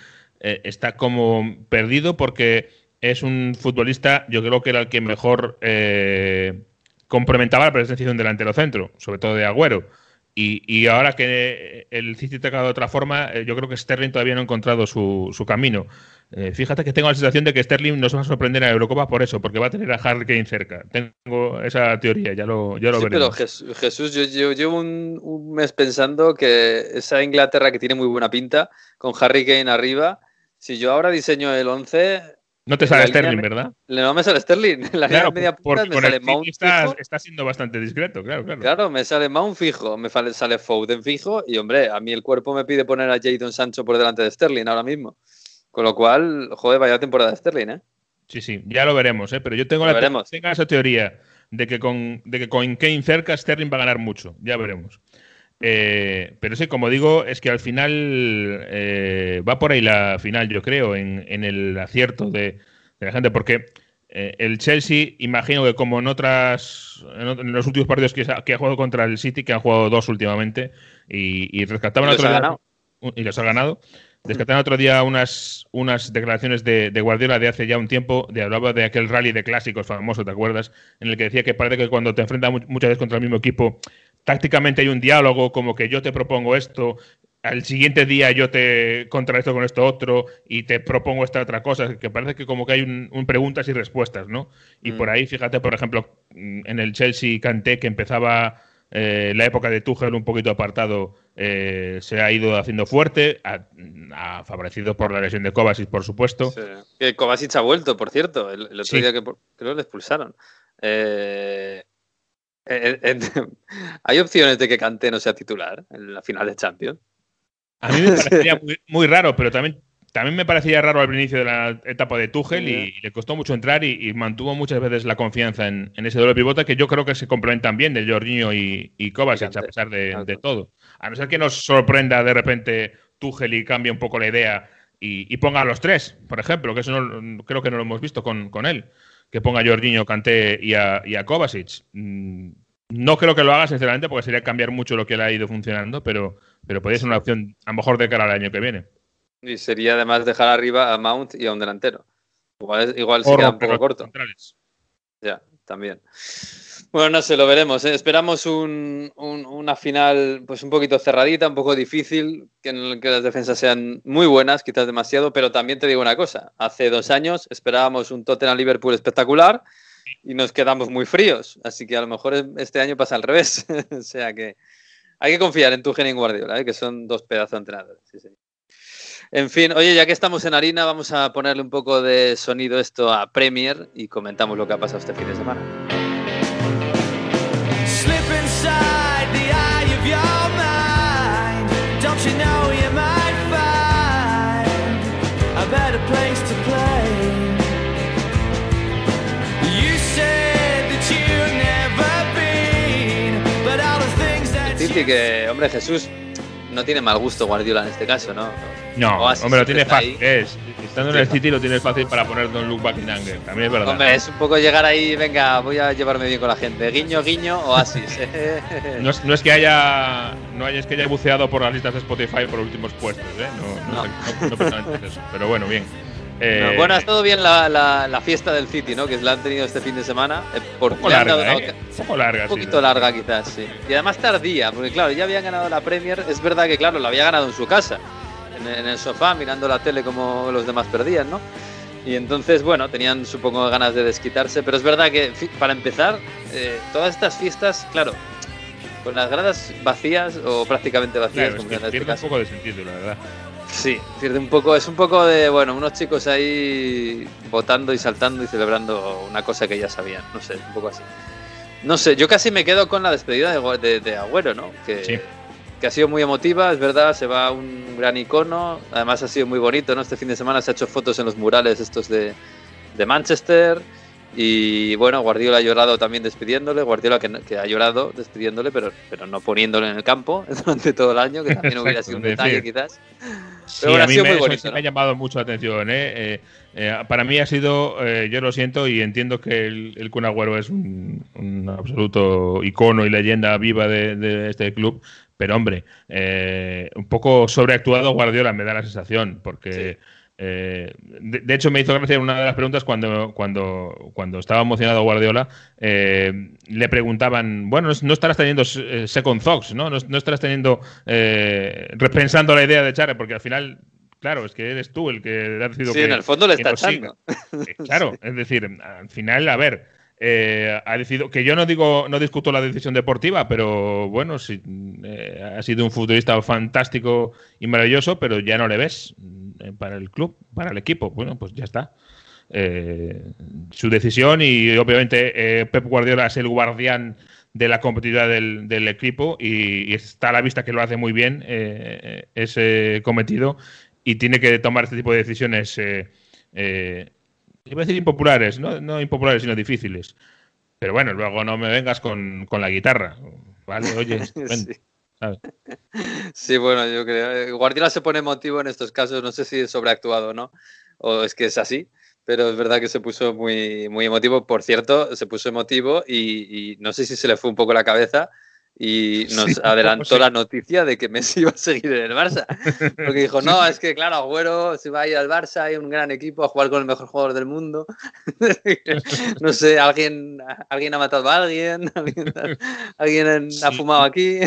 eh, está como perdido porque es un futbolista, yo creo que era el que mejor eh, complementaba la presencia de un delantero centro, sobre todo de Agüero. Y, y ahora que el City ha tocado de otra forma, eh, yo creo que Sterling todavía no ha encontrado su, su camino. Eh, fíjate que tengo la sensación de que Sterling nos va a sorprender a Eurocopa por eso, porque va a tener a Harry Kane cerca. Tengo esa teoría, ya lo, ya lo Sí, pero veremos. Jes- Jesús, yo, yo llevo un, un mes pensando que esa Inglaterra que tiene muy buena pinta, con Harry Kane arriba, si yo ahora diseño el 11, No te sale Sterling, ¿verdad? no me sale Sterling. En la Claro, media punta me sale Mount City está, fijo. está siendo bastante discreto, claro, claro. Claro, me sale Mount fijo, me sale, Foden fijo y, hombre, a mí el cuerpo me pide poner a Jadon Sancho por delante de Sterling ahora mismo. Con lo cual, joder, vaya temporada de Sterling, ¿eh? Sí, sí, ya lo veremos, ¿eh? pero yo tengo, Lo la, tengo esa teoría de que, con, de que con Kane cerca Sterling va a ganar mucho, ya veremos. Eh, pero sí, como digo, es que al final eh, va por ahí la final, yo creo, en, en el acierto de, de la gente, porque eh, el Chelsea, imagino que como en otras en, ot- en los últimos partidos que, ha jugado contra el City, que han jugado dos últimamente, y, y rescataban Y los otro ha día- y los ha ganado. Rescataron otro día unas, unas declaraciones de, de Guardiola de hace ya un tiempo, de hablaba de aquel rally de clásicos famoso, ¿te acuerdas? En el que decía que parece que cuando te enfrentas mu- muchas veces contra el mismo equipo, tácticamente hay un diálogo, como que yo te propongo esto, al siguiente día yo te contrarresto con esto otro y te propongo esta otra cosa, que parece que como que hay un, un preguntas y respuestas, ¿no? Y Mm. por ahí, fíjate, por ejemplo, en el Chelsea Kanté, que empezaba eh, la época de Tuchel un poquito apartado, eh, se ha ido haciendo fuerte, ha, ha favorecido por la lesión de Kovacic, por supuesto. Sí. Kovacic ha vuelto, por cierto, el, el otro Sí. día que por- creo que le expulsaron. Eh, eh, eh, ¿Hay opciones de que Kanté no sea titular en la final de Champions? A mí me parecería muy, muy raro, pero también, también me parecía raro al inicio de la etapa de Tuchel y, le costó mucho entrar y, y mantuvo muchas veces la confianza en, en ese doble pivote que yo creo que se complementan bien de Jorginho y, y Kovacic, a pesar de, todo. A no ser que nos sorprenda de repente Tuchel y cambie un poco la idea y, y ponga a los tres, por ejemplo, que eso no- creo que no lo hemos visto con, con él, que ponga a Jorginho, Kanté y a, y a Kovacic. Mm, No creo que lo haga, sinceramente, porque sería cambiar mucho lo que le ha ido funcionando, pero, pero podría ser una opción a lo mejor de cara al año que viene. Y sería además dejar arriba a Mount y a un delantero. Igual, igual se queda un poco corto. Ya, también. Bueno, no sé, lo veremos. ¿eh? Esperamos un- un- una final pues un poquito cerradita, un poco difícil, que que las defensas sean muy buenas, quizás demasiado, pero también te digo una cosa. Hace dos años esperábamos un Tottenham-Liverpool espectacular y nos quedamos muy fríos. Así que a lo mejor es- este año pasa al revés. o sea que hay que confiar en tu en Guardiola, ¿eh? que son dos pedazos de entrenadores. En fin, oye, ya que estamos en harina, vamos a ponerle un poco de sonido esto a Premier y comentamos lo que ha pasado este fin de semana. You know you might find a better place to play? You said that you've never been, but all the things that que, hombre, Jesús no tiene mal gusto Guardiola en este caso, ¿no? No, Oasis hombre, lo tiene fácil. Es, estando en el City lo tienes fácil para poner Don Luke Buckingham. También es verdad. Hombre, es un poco llegar ahí, venga, voy a llevarme bien con la gente. Guiño, guiño, oasis. No es, no es que haya no es que haya buceado por las listas de Spotify por últimos puestos, ¿eh? No, no, No. no- no eso. Pero bueno, bien. Eh, No, bueno, ha estado bien la, la- la fiesta del City, ¿no? Que la han tenido este fin de semana. eh, por, un poco dado larga, una ¿eh? Un poco larga, Un poquito larga quizás, sí. Y además tardía, porque claro, ya habían ganado la Premier. Es verdad que, claro, la había ganado en su casa, en, en el sofá, mirando la tele como los demás perdían, ¿no? Y entonces, bueno, tenían supongo ganas de desquitarse, pero es verdad que, para empezar, eh, todas estas fiestas, claro, con las gradas vacías o prácticamente vacías, Claro, es como que en este pierde un caso. poco de sentido, la verdad. Sí, pierde un poco, es un poco de, bueno, unos chicos ahí votando y saltando y celebrando una cosa que ya sabían, no sé, un poco así. No sé, yo casi me quedo con la despedida de, de Agüero, ¿no? Que, Sí. que ha sido muy emotiva, es verdad, se va un gran icono, además ha sido muy bonito, ¿no? Este fin de semana se ha hecho fotos en los murales estos de, de Manchester Y bueno, Guardiola ha llorado también despidiéndole, Guardiola que, que ha llorado despidiéndole, pero, pero no poniéndole en el campo durante todo el año, que también hubiera sido un detalle quizás. Sí, Pero bueno, a ha mí sido me, muy eso bonito, sí ¿no? me ha llamado mucho la atención. ¿eh? Eh, eh, para mí ha sido, eh, yo lo siento y entiendo que el, el Kun Agüero es un, un absoluto icono y leyenda viva de, de este club, pero hombre, eh, un poco sobreactuado Guardiola me da la sensación, porque eh, de, de hecho me hizo gracia una de las preguntas cuando, cuando, cuando estaba emocionado Guardiola, eh, le preguntaban, bueno, no estarás teniendo eh, second thoughts, ¿no? No, no estarás teniendo, repensando la idea de echar, porque al final Claro, es que eres tú el que ha decidido Sí, que. en el fondo le está echando. Claro, es decir, al final, a ver, eh, ha decidido que yo no digo, no discuto la decisión deportiva, pero bueno, sí, eh, ha sido un futbolista fantástico y maravilloso, pero ya no le ves para el club, para el equipo. Bueno, pues ya está. Eh, su decisión y obviamente eh, Pep Guardiola es el guardián de la competitividad del, del equipo y, y está a la vista que lo hace muy bien eh, ese cometido y tiene que tomar este tipo de decisiones eh, eh, iba a decir impopulares, ¿no? no impopulares, sino difíciles. Pero bueno, luego no me vengas con, con la guitarra. Vale, oye, Sí. Sí, bueno, yo creo. eh, Guardiola se pone emotivo en estos casos, no sé si es sobreactuado o no, o es que es así, pero es verdad que se puso muy, muy emotivo. Por cierto, se puso emotivo y, y no sé si se le fue un poco la cabeza y nos Sí, adelantó la noticia de que Messi iba a seguir en el Barça. Porque dijo, no, es que claro, Agüero se va a ir al Barça, hay un gran equipo a jugar con el mejor jugador del mundo. no sé, alguien, alguien ha matado a alguien, alguien, alguien ha fumado aquí.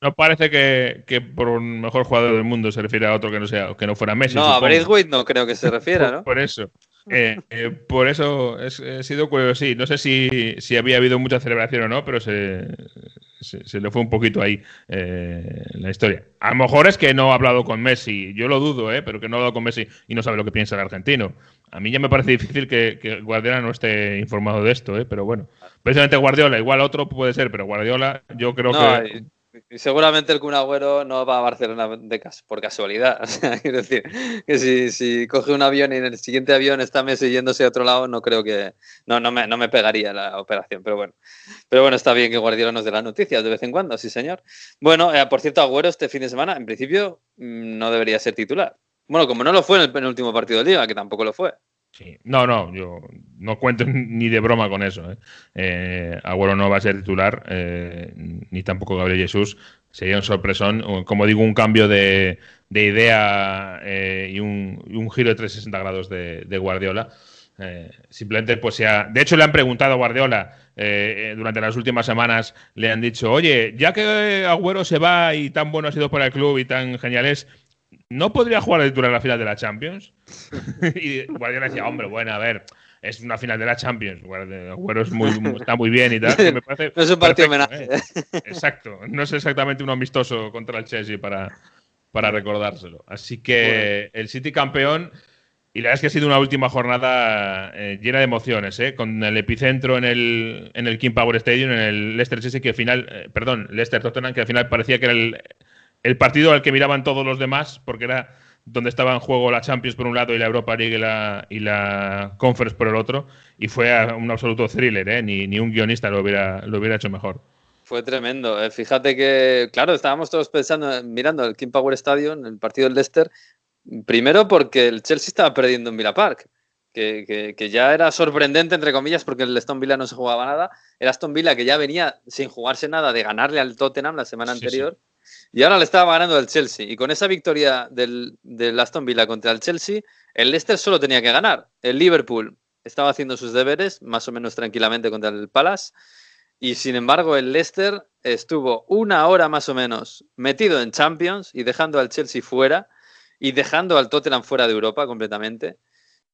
No parece que, que por un mejor jugador del mundo se refiere a otro que no sea que no fuera Messi. No, a supongo. Braithwaite no creo que se refiera, ¿no? por eso. Eh, eh, por eso es- he sido curioso. Sí, no sé si, si había habido mucha celebración o no, pero se, se, se le fue un poquito ahí eh, la historia. A lo mejor es que no ha hablado con Messi. Yo lo dudo, ¿eh? pero que no ha hablado con Messi y no sabe lo que piensa el argentino. A mí ya me parece difícil que, que Guardiola no esté informado de esto, ¿eh? pero bueno. Precisamente Guardiola, igual otro puede ser, pero Guardiola yo creo No, que... y- seguramente el Kun Agüero no va a Barcelona de cas- por casualidad. Quiero decir, que si, si coge un avión y en el siguiente avión está Messi yéndose a otro lado, no creo que. No, no me, no me pegaría la operación, pero bueno. Pero bueno, está bien que Guardiola nos dé las noticias de vez en cuando, sí, señor. Bueno, eh, por cierto, Agüero este fin de semana, en principio, mm, no debería ser titular. Bueno, como no lo fue en el penúltimo partido de Liga, que tampoco lo fue. Sí. No, no, yo no cuento ni de broma con eso. ¿eh? Eh, Agüero no va a ser titular, eh, ni tampoco Gabriel Jesús. Sería un sorpresón, como digo, un cambio de, de idea eh, y, un, un giro de 360 grados de, de Guardiola. Eh, simplemente, pues sea. De hecho, le han preguntado a Guardiola eh, durante las últimas semanas, le han dicho, oye, ya que Agüero se va y tan bueno ha sido para el club y tan genial es, ¿no podría jugar de titular en la final de la Champions? y Guardiola decía, hombre, bueno, a ver, es una final de la Champions. Agüero es muy, está muy bien y tal. que me parece No es un partido homenaje. ¿eh? Exacto. No es exactamente un amistoso contra el Chelsea para, para recordárselo. Así que el City campeón. Y la verdad es que ha sido una última jornada eh, llena de emociones, ¿eh? con el epicentro en el, en el King Power Stadium, en el Leicester Chelsea, que al final, eh, perdón, Leicester Tottenham, que al final parecía que era el, el partido al que miraban todos los demás, porque era donde estaba en juego la Champions por un lado y la Europa League y la, y la Conference por el otro, y fue un absoluto thriller, ¿eh? ni, ni un guionista lo hubiera, lo hubiera hecho mejor. Fue tremendo. eh. Fíjate que, claro, estábamos todos pensando, mirando el King Power Stadium, el partido del Leicester, primero porque el Chelsea estaba perdiendo en Villa Park, que, que- que ya era sorprendente, entre comillas, porque el Aston Villa no se jugaba nada. El Aston Villa que ya venía sin jugarse nada de ganarle al Tottenham la semana Sí, sí. Y ahora le estaba ganando el Chelsea. Y con esa victoria del, del Aston Villa contra el Chelsea, el Leicester solo tenía que ganar. El Liverpool estaba haciendo sus deberes, más o menos tranquilamente contra el Palace. Y sin embargo, el Leicester estuvo una hora más o menos metido en Champions y dejando al Chelsea fuera y dejando al Tottenham fuera de Europa completamente.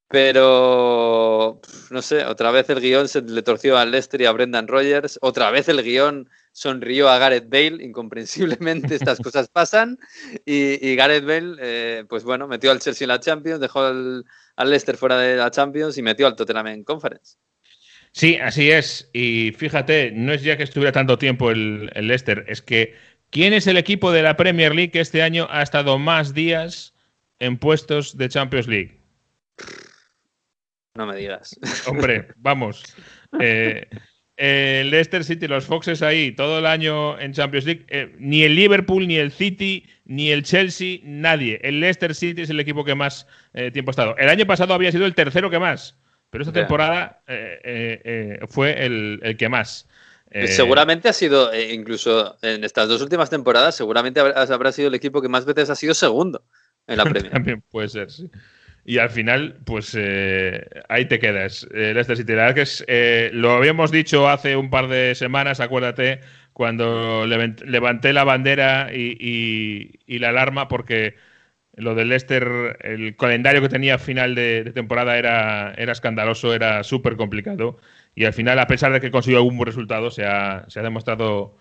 Pero, no sé, otra vez el guion se le torció al Leicester y a Brendan Rodgers. Otra vez el guion sonrió a Gareth Bale. Incomprensiblemente estas cosas pasan. Y, y Gareth Bale, eh, pues bueno, metió al Chelsea en la Champions, dejó al, al Leicester fuera de la Champions y metió al Tottenham en Conference. Sí, así es. Y fíjate, no es ya que estuviera tanto tiempo el, el Leicester, es que ¿quién es el equipo de la Premier League que este año ha estado más días en puestos de Champions League? no me digas. Hombre, vamos. Eh, el Leicester City, los Foxes ahí todo el año en Champions League, eh, ni el Liverpool, ni el City, ni el Chelsea, nadie. El Leicester City es el equipo que más eh, tiempo ha estado. El año pasado había sido el tercero que más, pero esta temporada eh, eh, eh, fue el, el que más. Eh, Seguramente ha sido, eh, incluso en estas dos últimas temporadas, seguramente habrá, habrá sido el equipo que más veces ha sido segundo en la Premier. También puede ser, sí. Y al final, pues eh, ahí te quedas. El Leicester City. La verdad que es, eh, lo habíamos dicho hace un par de semanas, acuérdate, cuando levant- levanté la bandera y, la alarma, porque lo del Leicester, el calendario que tenía a final de, de temporada era, era escandaloso, era súper complicado. Y al final, a pesar de que consiguió algún buen resultado, se ha, se ha demostrado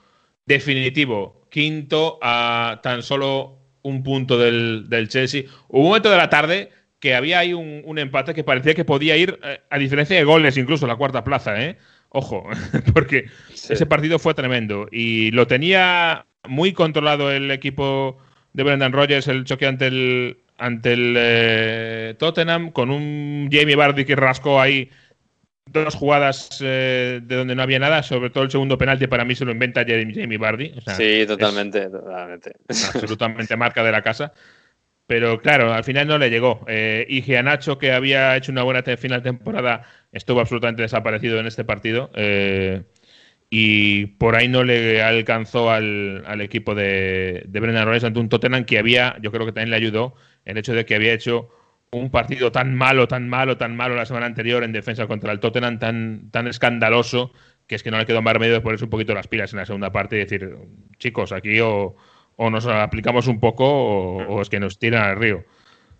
definitivo. Quinto a tan solo un punto del, del Chelsea. Hubo un momento de la tarde que había ahí un, un empate que parecía que podía ir, eh, a diferencia de goles, incluso la cuarta plaza, ¿eh? Ojo, porque Sí. ese partido fue tremendo. Y lo tenía muy controlado el equipo de Brendan Rodgers, el choque ante el, ante el eh, Tottenham, con un Jamie Vardy que rascó ahí dos jugadas eh, de donde no había nada, sobre todo el segundo penalti para mí se lo inventa Jamie. O sea, Sí, totalmente, totalmente. absolutamente marca de la casa. Pero claro, al final no le llegó. Eh, y Gianacho, que había hecho una buena final temporada, estuvo absolutamente desaparecido en este partido. eh, y por ahí no le alcanzó al, equipo de, de Brendan ante un Tottenham que había, yo creo que también le ayudó el hecho de que había hecho un partido tan malo, tan malo, tan malo la semana anterior en defensa contra el Tottenham, tan, tan escandaloso, que es que no le quedó más remedio de ponerse un poquito las pilas en la segunda parte y decir, chicos, aquí o, o nos aplicamos un poco o, o es que nos tiran al río.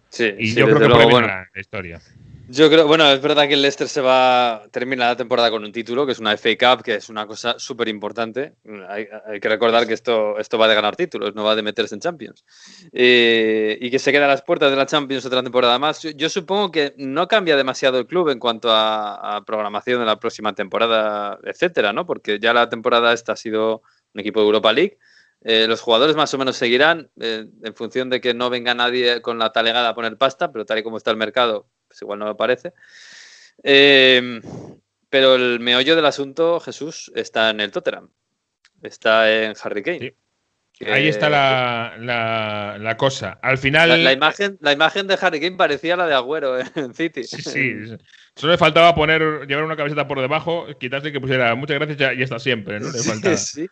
Sí, Y sí, yo creo que luego, bueno, la, la historia. Yo creo, bueno, es verdad que el Leicester se va termina la temporada con un título, que es una FA Cup, que es una cosa súper importante. Hay, hay que recordar que esto, esto va de ganar títulos, no va de meterse en Champions. Eh, y que se queda a las puertas de la Champions otra temporada más. Yo, yo supongo que no cambia demasiado el club en cuanto a, a programación de la próxima temporada, etcétera, ¿no? Porque ya la temporada esta ha sido un equipo de Europa League. Eh, los jugadores más o menos seguirán eh, en función de que no venga nadie con la talegada a poner pasta, pero tal y como está el mercado, pues igual no me parece. Eh, pero el meollo del asunto, Jesús, está en el Tottenham. Está en Harry Kane. Sí. Que- Ahí está la, la- la cosa. Al final. la, la imagen, la imagen de Harry Kane parecía la de Agüero en City. Sí, sí. Solo le faltaba poner, llevar una camiseta por debajo, quitarse que pusiera muchas gracias ya- y está siempre, ¿no? Le faltaba. sí,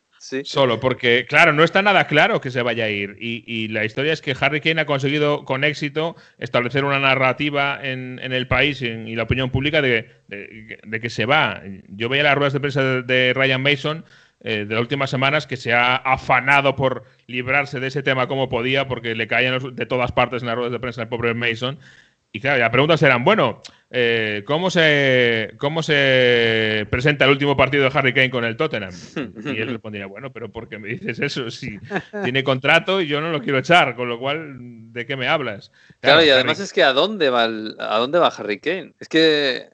Solo, porque, claro, no está nada claro que se vaya a ir. Y, y la historia es que Harry Kane ha conseguido con éxito establecer una narrativa en, en el país y, en- la opinión pública de, de- que se va. Yo veía las ruedas de prensa de, Ryan Mason eh, de las últimas semanas que se ha afanado por librarse de ese tema como podía, porque le caían de todas partes en las ruedas de prensa al pobre Mason. Y claro, las preguntas eran, bueno, eh, ¿cómo, se, ¿cómo se presenta el último partido de Harry Kane con el Tottenham? Y él respondía, bueno, pero ¿por qué me dices eso? Si tiene contrato y yo no lo quiero echar, con lo cual, ¿de qué me hablas? Claro, y Harry- además es que ¿a dónde va, el- a dónde va Harry Kane? Es que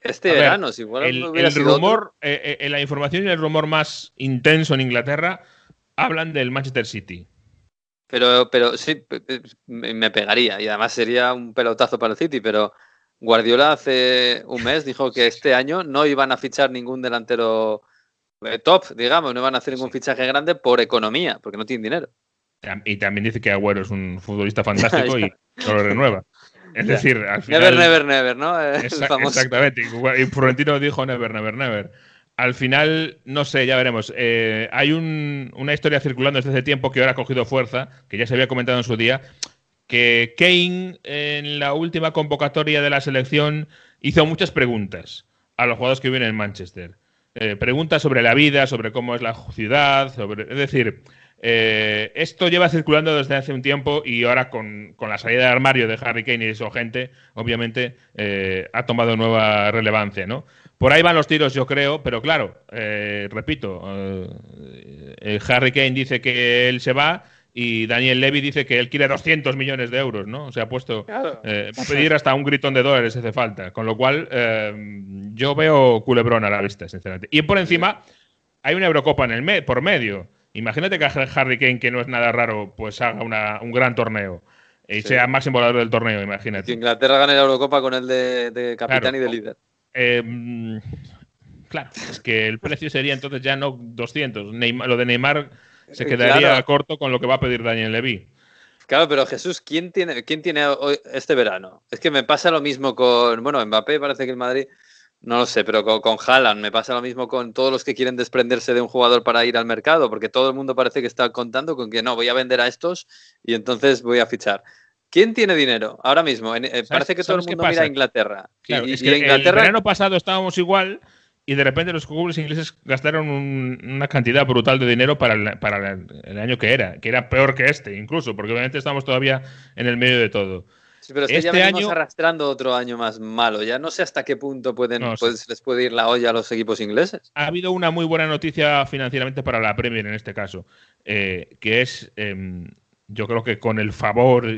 este ver, verano, si igual el, el rumor, eh, eh, la información y el rumor más intenso en Inglaterra hablan del Manchester City. Pero, pero sí, me pegaría. Y además sería un pelotazo para el City, pero Guardiola hace un mes dijo que este año no iban a fichar ningún delantero eh, top, digamos, no iban a hacer ningún fichaje grande por economía, porque no tienen dinero. Y también dice que Agüero es un futbolista fantástico y no lo renueva. Es decir, al final. Never, never, never, ¿no? El Exa- famoso. Exactamente. Y Florentino dijo never, never, never. Al final, no sé, ya veremos. Eh, hay un- una historia circulando desde hace tiempo que ahora ha cogido fuerza, que ya se había comentado en su día, que Kane en la última convocatoria de la selección hizo muchas preguntas a los jugadores que viven en Manchester. Eh, preguntas sobre la vida, sobre cómo es la ciudad, sobre, es decir, eh, esto lleva circulando desde hace un tiempo y ahora con, con la salida del armario de Harry Kane y su gente, obviamente eh, ha tomado nueva relevancia, ¿no? Por ahí van los tiros, yo creo, pero claro, repito, Harry Kane dice que él se va y Daniel Levy dice que él quiere 200 millones de euros, ¿no? Se ha puesto Claro. eh, a pedir hasta un gritón de dólares si hace falta. Con lo cual, eh, yo veo culebrón a la vista, sinceramente. Y por encima, hay una Eurocopa en el me- por medio. Imagínate que Harry Kane, que no es nada raro, pues haga una- un gran torneo. y Sí. sea máximo volador del torneo, Que imagínate. Inglaterra gane la Eurocopa con el de, de capitán Claro. y de líder. Eh, claro, es que el precio sería entonces ya no 200. Neymar- lo de Neymar se Eh, quedaría claro. corto con lo que va a pedir Daniel Levy. Claro, pero Jesús, ¿quién tiene, quién tiene hoy, este verano? Es que me pasa lo mismo con, bueno, Mbappé parece que el Madrid, no lo sé, pero con, con Haaland me pasa lo mismo con todos los que quieren desprenderse de un jugador para ir al mercado, porque todo el mundo parece que está contando con que no, voy a vender a estos y entonces voy a fichar. ¿Quién tiene dinero ahora mismo? Eh, parece que todo el mundo mira a? Inglaterra. Y- Claro, y, es y que el Inglaterra, verano pasado estábamos igual y de repente los clubes ingleses gastaron un- una cantidad brutal de dinero para, el, para el- el año que era, que era peor que este incluso, porque obviamente estamos todavía en el medio de todo. Sí, pero es que ya este venimos año- arrastrando otro año más malo. Ya no sé hasta qué punto pueden, No, sí. puede- se les puede ir la olla a los equipos ingleses. Ha habido una muy buena noticia financieramente para la Premier en este caso, eh, que es, em, yo creo que con el favor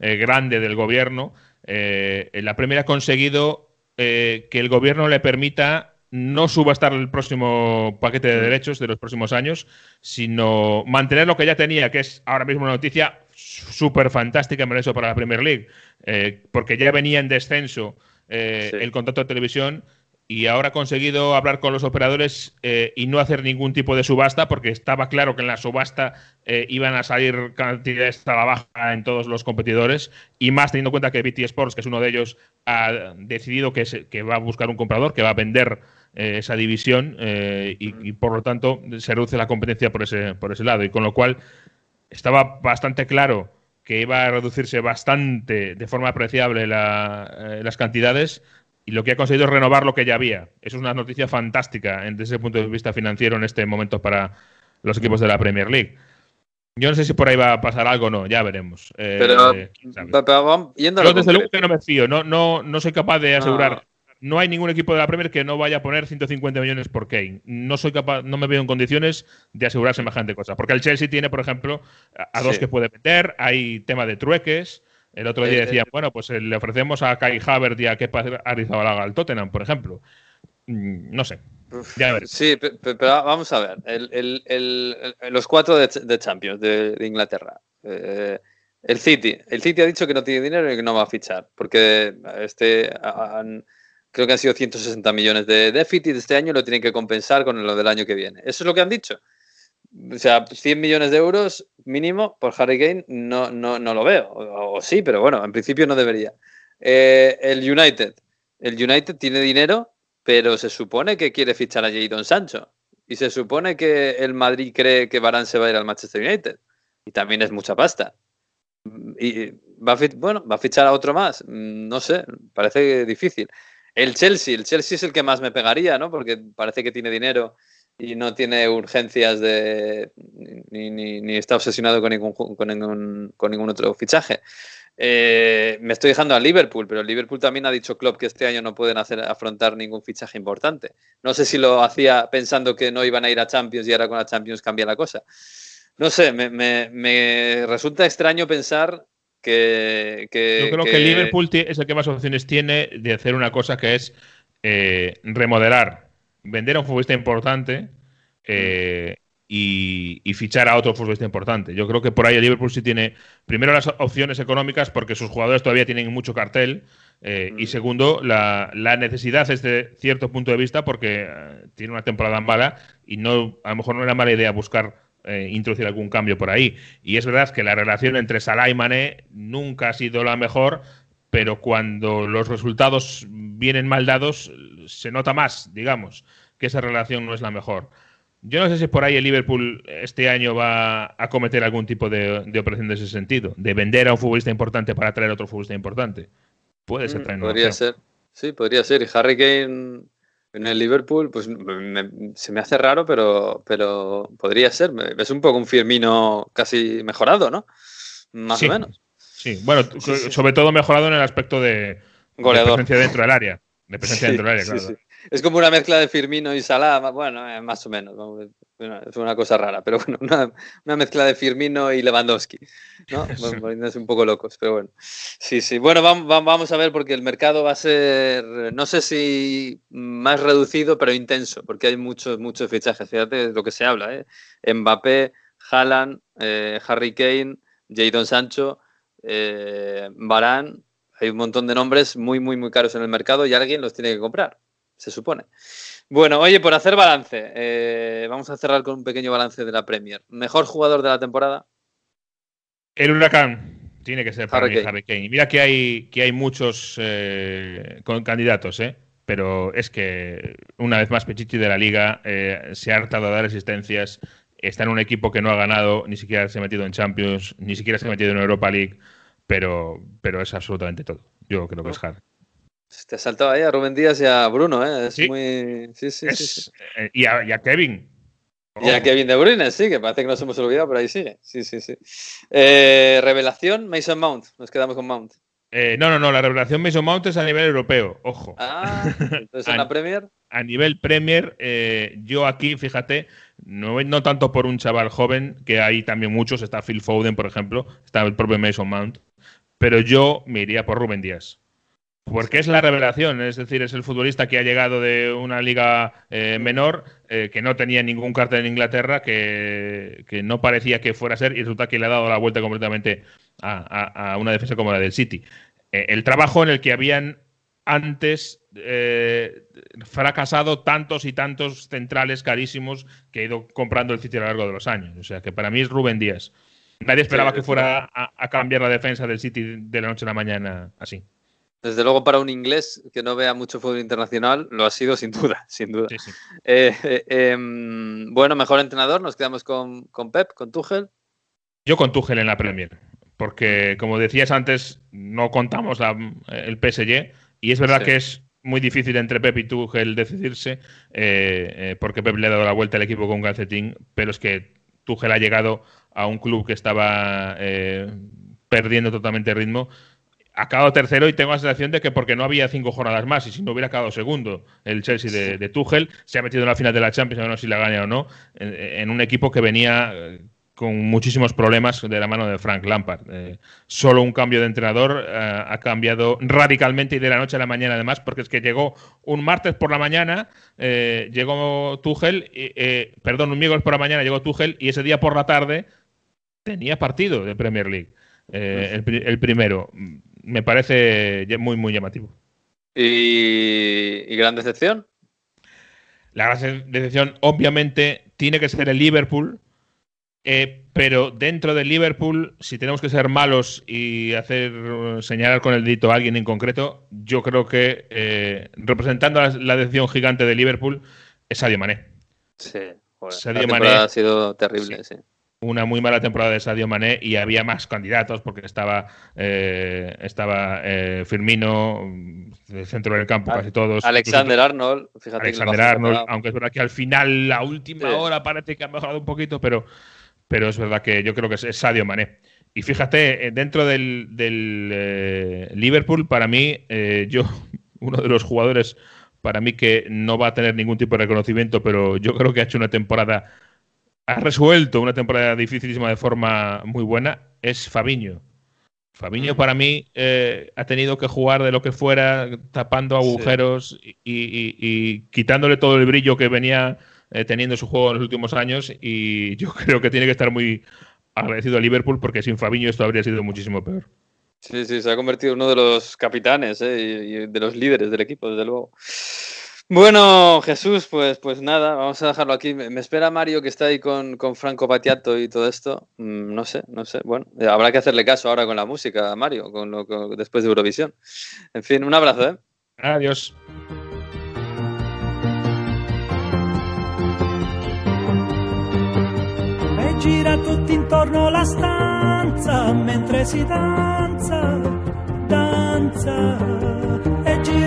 eh, grande del gobierno, eh, la Premier ha conseguido que el gobierno le permita no subastar el próximo paquete de derechos de los próximos años, sino mantener lo que ya tenía, que es ahora mismo una noticia súper fantástica en eso para la Premier League, eh, porque ya venía en descenso eh, Sí. el contrato de televisión y ahora ha conseguido hablar con los operadores eh, y no hacer ningún tipo de subasta, porque estaba claro que en la subasta eh, iban a salir cantidades a la baja en todos los competidores, y más teniendo en cuenta que BT Sports, que es uno de ellos, ha decidido que, se- que va a buscar un comprador, que va a vender eh, esa división, eh, y, y por lo tanto se reduce la competencia por ese, por ese lado, y con lo cual estaba bastante claro que iba a reducirse bastante de forma apreciable la- eh, las cantidades y lo que ha conseguido es renovar lo que ya había. Eso es una noticia fantástica en- desde ese punto de vista financiero en este momento para los equipos de la Premier League. Yo no sé si por ahí va a pasar algo o no, ya veremos. Eh, Pero, vamos- yendo a Yo desde luego que no me fío, no, no, no soy capaz de asegurar. No. Hay ningún equipo de la Premier que no vaya a poner 150 millones por Kane. No soy capaz, no me veo en condiciones de asegurar semejante cosa. Porque el Chelsea tiene, por ejemplo, a, a dos Sí. que puede vender, hay tema de trueques. El otro día Eh, decía, eh, bueno, pues eh, le ofrecemos a Kai Havertz y a Kepa Arrizabalaga al Tottenham, por ejemplo. Mm, No sé. Ya. Sí, pe- pe- pero vamos a ver. El- el- el- el- los cuatro de, Ch- de Champions de, de Inglaterra. Eh, el City. El City ha dicho que no tiene dinero y que no va a fichar. Porque este han- creo que han sido 160 millones de déficit este año y lo tienen que compensar con lo del año que viene. Eso es lo que han dicho. O sea, 100 millones de euros mínimo por Harry Kane no, no, no lo veo. O, sí, pero bueno, en principio no debería. Eh, el United. El United tiene dinero, pero se supone que quiere fichar a Jadon Sancho. Y se supone que el Madrid cree que Varane se va a ir al Manchester United. Y también es mucha pasta. Y va a, bueno, va a fichar a otro más. Mm, No sé, parece difícil. El Chelsea, el Chelsea es el que más me pegaría, ¿no? Porque parece que tiene dinero y no tiene urgencias de ni, está obsesionado con ningún, con ningún, otro fichaje. Eh, me estoy dejando a Liverpool, pero Liverpool también ha dicho Klopp que este año no pueden hacer, afrontar ningún fichaje importante. No sé si lo hacía pensando que no iban a ir a Champions y ahora con la Champions cambia la cosa. No sé, me resulta extraño pensar que... que- Yo creo que, Liverpool ti- es el que más opciones tiene de hacer una cosa que es eh, remodelar, vender a un futbolista importante eh, y, y fichar a otro futbolista importante. Yo creo que por ahí el Liverpool sí tiene, primero, las opciones económicas porque sus jugadores todavía tienen mucho cartel. eh, Y Mm. segundo, la, la necesidad desde cierto punto de vista porque tiene una temporada mala y no a lo mejor no era mala idea buscar eh, introducir algún cambio por ahí. Y es verdad que la relación entre Salah y Mané nunca ha sido la mejor, pero cuando los resultados vienen mal dados, se nota más, digamos, que esa relación no es la mejor. Yo no sé si por ahí el Liverpool este año va a cometer algún tipo de, de operación de ese sentido, de vender a un futbolista importante para traer a otro futbolista importante. Puede ser Mm, Podría ser. Sí, podría ser. Y Harry Kane en el Liverpool, pues me- se me hace raro, pero, pero podría ser. Es un poco un Firmino casi mejorado, ¿no? Más Sí. o menos. Sí, bueno, Sí, sí. sobre todo mejorado en el aspecto de, de presencia dentro del área. De presencia dentro del área, sí, claro. Es como una mezcla de Firmino y Salah, bueno, eh, más o menos. bueno, es una cosa rara, pero bueno, una, una mezcla de Firmino y Lewandowski, ¿no? Poniéndose un poco locos, pero bueno. Sí, sí. Bueno, vam- vam- vamos a ver porque el mercado va a ser, no sé si más reducido, pero intenso, porque hay muchos, muchos fichajes. Fíjate de lo que se habla, ¿eh? Mbappé, Haaland, eh, Harry Kane, Jadon Sancho. eh, Varane, hay un montón de nombres muy, muy, muy caros en el mercado y alguien los tiene que comprar, se supone. Bueno, oye, por hacer balance, eh, vamos a cerrar con un pequeño balance de la Premier. Mejor jugador de la temporada. El huracán. Tiene que ser para Harry mí Kane. Harry Kane. Mira que hay, que hay muchos eh, con candidatos, ¿eh? pero es que una vez más Pichichi de la liga eh, se ha hartado de dar asistencias. Está en un equipo que no ha ganado, ni siquiera se ha metido en Champions, ni siquiera se ha metido en Europa League, pero, pero es absolutamente todo. Yo creo que es Harry. Te ha saltado ahí a Rubén Díaz y a Bruno, ¿eh? Es Sí. muy. Sí, sí, sí, Es- sí. eh, y, a, y a Kevin. Y a. Kevin De Bruyne, sí, que parece que nos hemos olvidado, pero ahí sigue. Sí, sí, sí. Eh, revelación, Mason Mount. Nos quedamos con Mount. Eh, no, no, no, la revelación Mason Mount es a nivel europeo, ojo. Ah, entonces en la Premier. a nivel Premier, eh, yo aquí, fíjate, no, no tanto por un chaval joven, que hay también muchos, está Phil Foden, por ejemplo, está el propio Mason Mount, pero yo me iría por Rubén Díaz. Porque es la revelación, es decir, es el futbolista que ha llegado de una liga eh, menor, eh, que no tenía ningún cartel en Inglaterra, que, que no parecía que fuera a ser, y resulta que le ha dado la vuelta completamente a, a- a una defensa como la del City. Eh, el trabajo en el que habían antes fracasado tantos y tantos centrales carísimos que ha ido comprando el City a lo largo de los años. O sea que para mí es Rubén Díaz. Nadie esperaba que fuera a, a cambiar la defensa del City de la noche a la mañana así. Desde luego, para un inglés que no vea mucho fútbol internacional, lo ha sido sin duda, sin duda. Sí, sí. Eh, eh, em, bueno, mejor entrenador, nos quedamos con, con Pep, con Tuchel. Yo con Tuchel en la Premier, porque como decías antes, no contamos la- el PSG y es verdad Sí. que es muy difícil entre Pep y Tuchel decidirse, eh, porque Pep le ha dado la vuelta al equipo con un calcetín, pero es que Tuchel ha llegado a un club que estaba perdiendo totalmente ritmo. Acabado tercero y tengo la sensación de que porque no había cinco jornadas más y si no hubiera acabado segundo el Chelsea de, de Tuchel, se ha metido en la final de la Champions, no sé si la gana o no, en, en un equipo que venía eh, con muchísimos problemas de la mano de Frank Lampard. Eh, solo un cambio de entrenador eh, ha cambiado radicalmente y de la noche a la mañana además, porque es que llegó un martes por la mañana, eh, llegó Tuchel, eh, perdón, un miércoles por la mañana llegó Tuchel y ese día por la tarde tenía partido de Premier League. eh, el, pri- el primero. Me parece muy, muy llamativo. Y, y gran decepción. La gran decepción, obviamente, tiene que ser el Liverpool. eh, pero dentro del Liverpool, si tenemos que ser malos y hacer señalar con el dedito a alguien en concreto, yo creo que eh, representando la, la decepción gigante de Liverpool es Sadio Mané. Sí, joder, Sadio la Mané. ha sido terrible, sí. Una muy mala temporada de Sadio Mané y había más candidatos porque estaba eh, estaba eh, Firmino, mm, de centro del campo, casi todos. Alexander Arnold, fíjate Alexander el Arnold, aunque es verdad que al final, la última Sí. hora parece que ha mejorado un poquito, pero, pero es verdad que yo creo que es, es Sadio Mané. Y fíjate, eh, dentro del, del, eh, Liverpool, para mí, eh, yo, uno de los jugadores, para mí que no va a tener ningún tipo de reconocimiento, pero yo creo que ha hecho una temporada, ha resuelto una temporada dificilísima de forma muy buena, es Fabiño. Fabiño para mí eh, ha tenido que jugar de lo que fuera, tapando agujeros y, y- y quitándole todo el brillo que venía eh, teniendo su juego en los últimos años. Y yo creo que tiene que estar muy agradecido a Liverpool porque sin Fabiño esto habría sido muchísimo peor. Sí, sí, se ha convertido en uno de los capitanes ¿eh? y de los líderes del equipo, desde luego. Bueno, Jesús, pues, pues nada, vamos a dejarlo aquí. Me, espera Mario que está ahí con, con Franco Batiato y todo esto. Mm, no sé, no sé. Bueno, eh, habrá que hacerle caso ahora con la música, Mario, con lo, con- después de Eurovisión. En fin, un abrazo, ¿eh? Adiós. E gira tutti intorno la stanza mentre si danza, danza.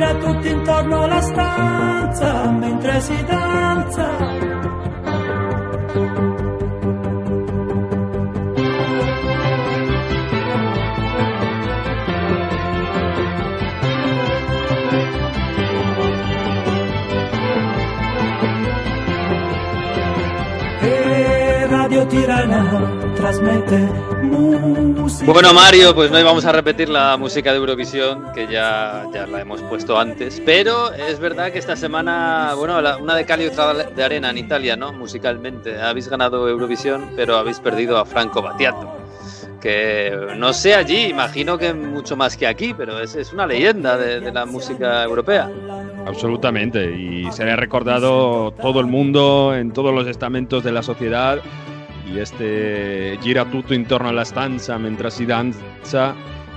Gira tutti intorno la stanza mentre si danza. Tirana trasmette musica. Bueno, Mario, pues no íbamos a repetir la música de Eurovisión, que ya, ya la hemos puesto antes, pero es verdad que esta semana, bueno, la- una de cal y otra de arena en Italia, ¿no? Musicalmente. Habéis ganado Eurovisión, pero habéis perdido a Franco Battiato. que no sé allí, imagino que mucho más que aquí, pero es, es una leyenda de, de la música europea. Absolutamente, y se le ha recordado todo el mundo en todos los estamentos de la sociedad. Y este gira tutto intorno a la stanza mientras si danza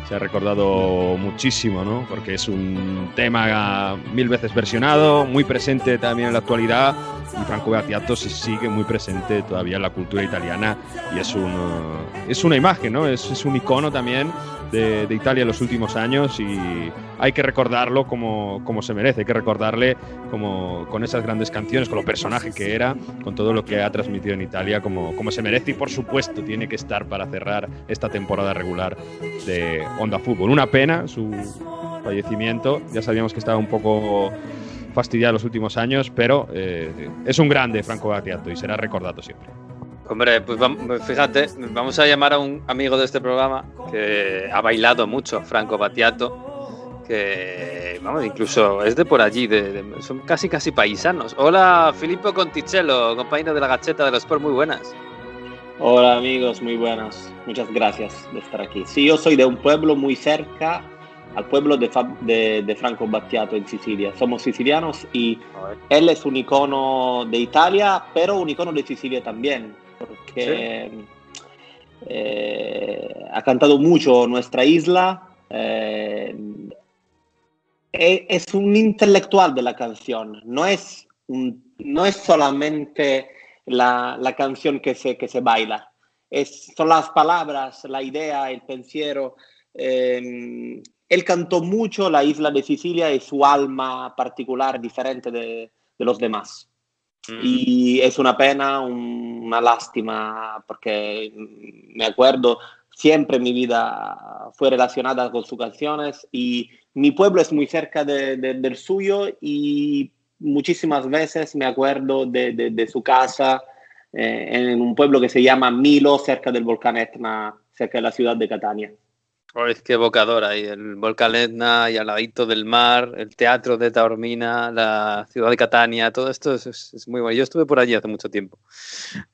se ha recordado muchísimo, ¿no? Porque es un tema mil veces versionado, muy presente también en la actualidad. Y Franco Battiato sigue muy presente todavía en la cultura italiana y es, un, es una imagen, ¿no? Es, es un icono también de, Italia en los últimos años y hay que recordarlo como, como se merece, hay que recordarle como, con esas grandes canciones, con lo personaje que era, con todo lo que ha transmitido en Italia como, como se merece y por supuesto tiene que estar para cerrar esta temporada regular de Onda Fútbol. Una pena su fallecimiento, ya sabíamos que estaba un poco fastidiado los últimos años, pero eh, es un grande Franco Battiato y será recordado siempre. Hombre, pues vam- fíjate, vamos a llamar a un amigo de este programa que ha bailado mucho, Franco Battiato, que vamos, incluso es de por allí, de- de- son casi casi paisanos. Hola, Filippo Conticello, compañero de la Gacheta de los Sport, muy buenas. Hola amigos, muy buenas. Muchas gracias de estar aquí. Sí, yo soy de un pueblo muy cerca al pueblo de- de Franco Battiato en Sicilia. Somos sicilianos y él es un icono de Italia, pero un icono de Sicilia también, porque eh, ha cantado mucho nuestra isla. eh, e- es un intelectual de la canción, no es, un- no es solamente la, la canción que se, que se baila, es, son las palabras, la idea, el pensiero. eh, él cantó mucho la isla de Sicilia y su alma particular diferente de, de los demás. Y es una pena, un- una lástima, porque mm, me acuerdo, siempre mi vida fue relacionada con sus canciones y mi pueblo es muy cerca de- de- del suyo y muchísimas veces me acuerdo de, de- de su casa eh, en un pueblo que se llama Milo, cerca del volcán Etna, cerca de la ciudad de Catania. Oh, es que evocador ahí, el volcán Etna y al ladito del mar, el teatro de Taormina, la ciudad de Catania, todo esto es, muy bueno. Yo estuve por allí hace mucho tiempo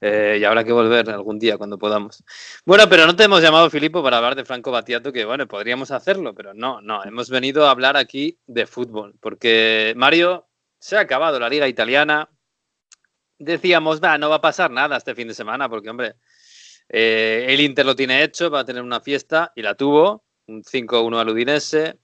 eh, y habrá que volver algún día cuando podamos. Bueno, pero no te hemos llamado, Filipo, para hablar de Franco Battiato, que bueno, podríamos hacerlo, pero no, no, hemos venido a hablar aquí de fútbol, porque Mario, se ha acabado la liga italiana. Decíamos, va, no va a pasar nada este fin de semana, porque hombre, eh, el Inter lo tiene hecho, va a tener una fiesta y la tuvo, un 5-1 al Udinese.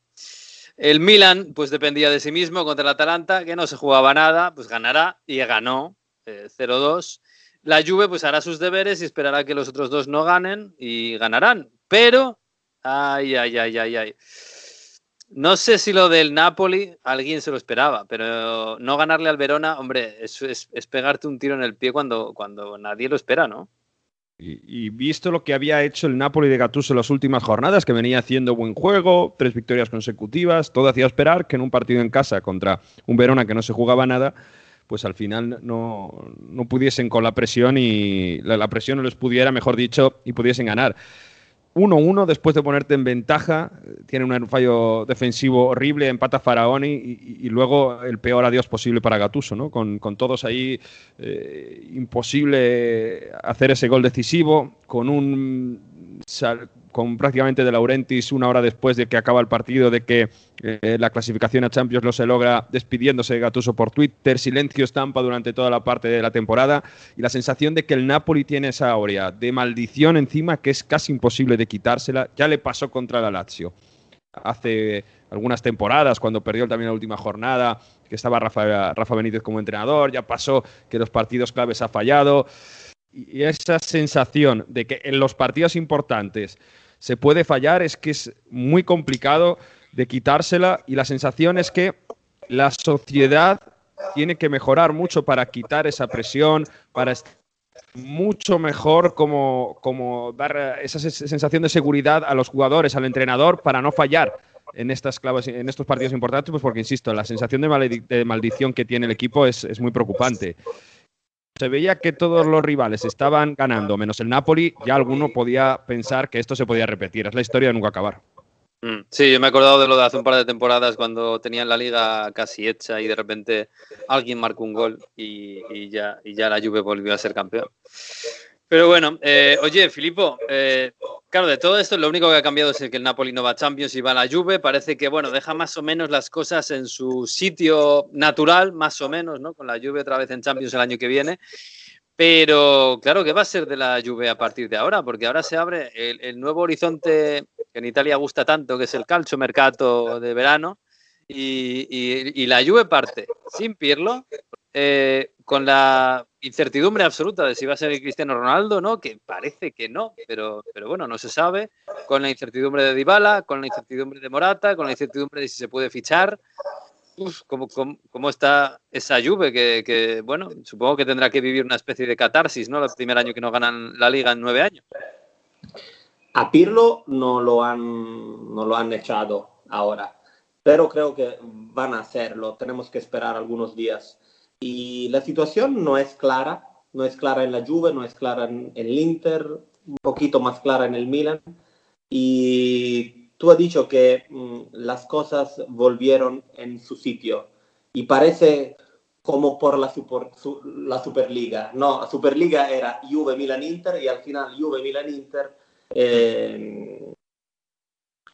El Milan, pues dependía de sí mismo contra el Atalanta, que no se jugaba nada, pues ganará y ganó eh, 0-2. La Juve pues hará sus deberes y esperará que los otros dos no ganen y ganarán. Pero, ay, ay, ay, ay, ay. No sé si lo del Napoli alguien se lo esperaba, pero no ganarle al Verona, hombre, es, es- es pegarte un tiro en el pie cuando, cuando nadie lo espera, ¿no? Y, visto lo que había hecho el Napoli de Gattuso en las últimas jornadas, que venía haciendo buen juego, tres victorias consecutivas, todo hacía esperar que en un partido en casa contra un Verona que no se jugaba nada, pues al final no, no pudiesen con la presión y la presión no les pudiera, mejor dicho, y pudiesen ganar. 1-1 después de ponerte en ventaja, tiene un fallo defensivo horrible, empata Faraoni y, luego el peor adiós posible para Gattuso, ¿no? Con, con todos ahí eh, imposible hacer ese gol decisivo, con un sal- con prácticamente de Laurentis una hora después de que acaba el partido, de que eh, la clasificación a Champions lo se logra despidiéndose de Gattuso por Twitter, silencio estampa durante toda la parte de la temporada y la sensación de que el Napoli tiene esa aurea de maldición encima que es casi imposible de quitársela. Ya le pasó contra la Lazio hace algunas temporadas, cuando perdió también la última jornada, que estaba Rafa, Rafa Benítez como entrenador, ya pasó que los partidos claves ha fallado. Y esa sensación de que en los partidos importantes se puede fallar es que es muy complicado de quitársela y la sensación es que la sociedad tiene que mejorar mucho para quitar esa presión, para mucho mejor como, como dar esa sensación de seguridad a los jugadores, al entrenador, para no fallar en estas claves, en estos partidos importantes, pues porque insisto, la sensación de, maldición que tiene el equipo es muy preocupante. Se veía que todos los rivales estaban ganando, menos el Napoli, ya alguno podía pensar que esto se podía repetir. Es la historia de nunca acabar. Mm, Sí, yo me he acordado de lo de hace un par de temporadas cuando tenían la liga casi hecha y de repente alguien marcó un gol y, ya, ya la Juve volvió a ser campeón. Pero bueno, eh, oye, Filipo, eh, claro, de todo esto lo único que ha cambiado es que el Napoli no va a Champions y va a la Juve. Parece que, bueno, deja más o menos las cosas en su sitio natural, más o menos, ¿no? Con la Juve otra vez en Champions el año que viene. Pero, claro, ¿qué va a ser de la Juve a partir de ahora? Porque ahora se abre el, nuevo horizonte que en Italia gusta tanto, que es el calcio mercato de verano. Y la Juve parte sin Pirlo, eh, con la incertidumbre absoluta de si va a ser Cristiano Ronaldo, ¿no? Que parece que no, pero, pero bueno, no se sabe. Con la incertidumbre de Dybala, con la incertidumbre de Morata, con la incertidumbre de si se puede fichar. Uf, ¿cómo, cómo, cómo está esa? Que, que, bueno, supongo que tendrá que vivir una especie de catarsis, ¿no? El primer año que no ganan la Liga en nueve años. A Pirlo no lo han, no lo han echado ahora, pero creo que van a hacerlo. Tenemos que esperar algunos días. Y la situación no es clara, no es clara en la Juve, no es clara en, el Inter, un poquito más clara en el Milan. Y tú has dicho que mm, las cosas volvieron en su sitio y parece como por la, super- su- la Superliga. No, la Superliga era Juve, Milan, Inter y al final Juve, Milan, Inter eh,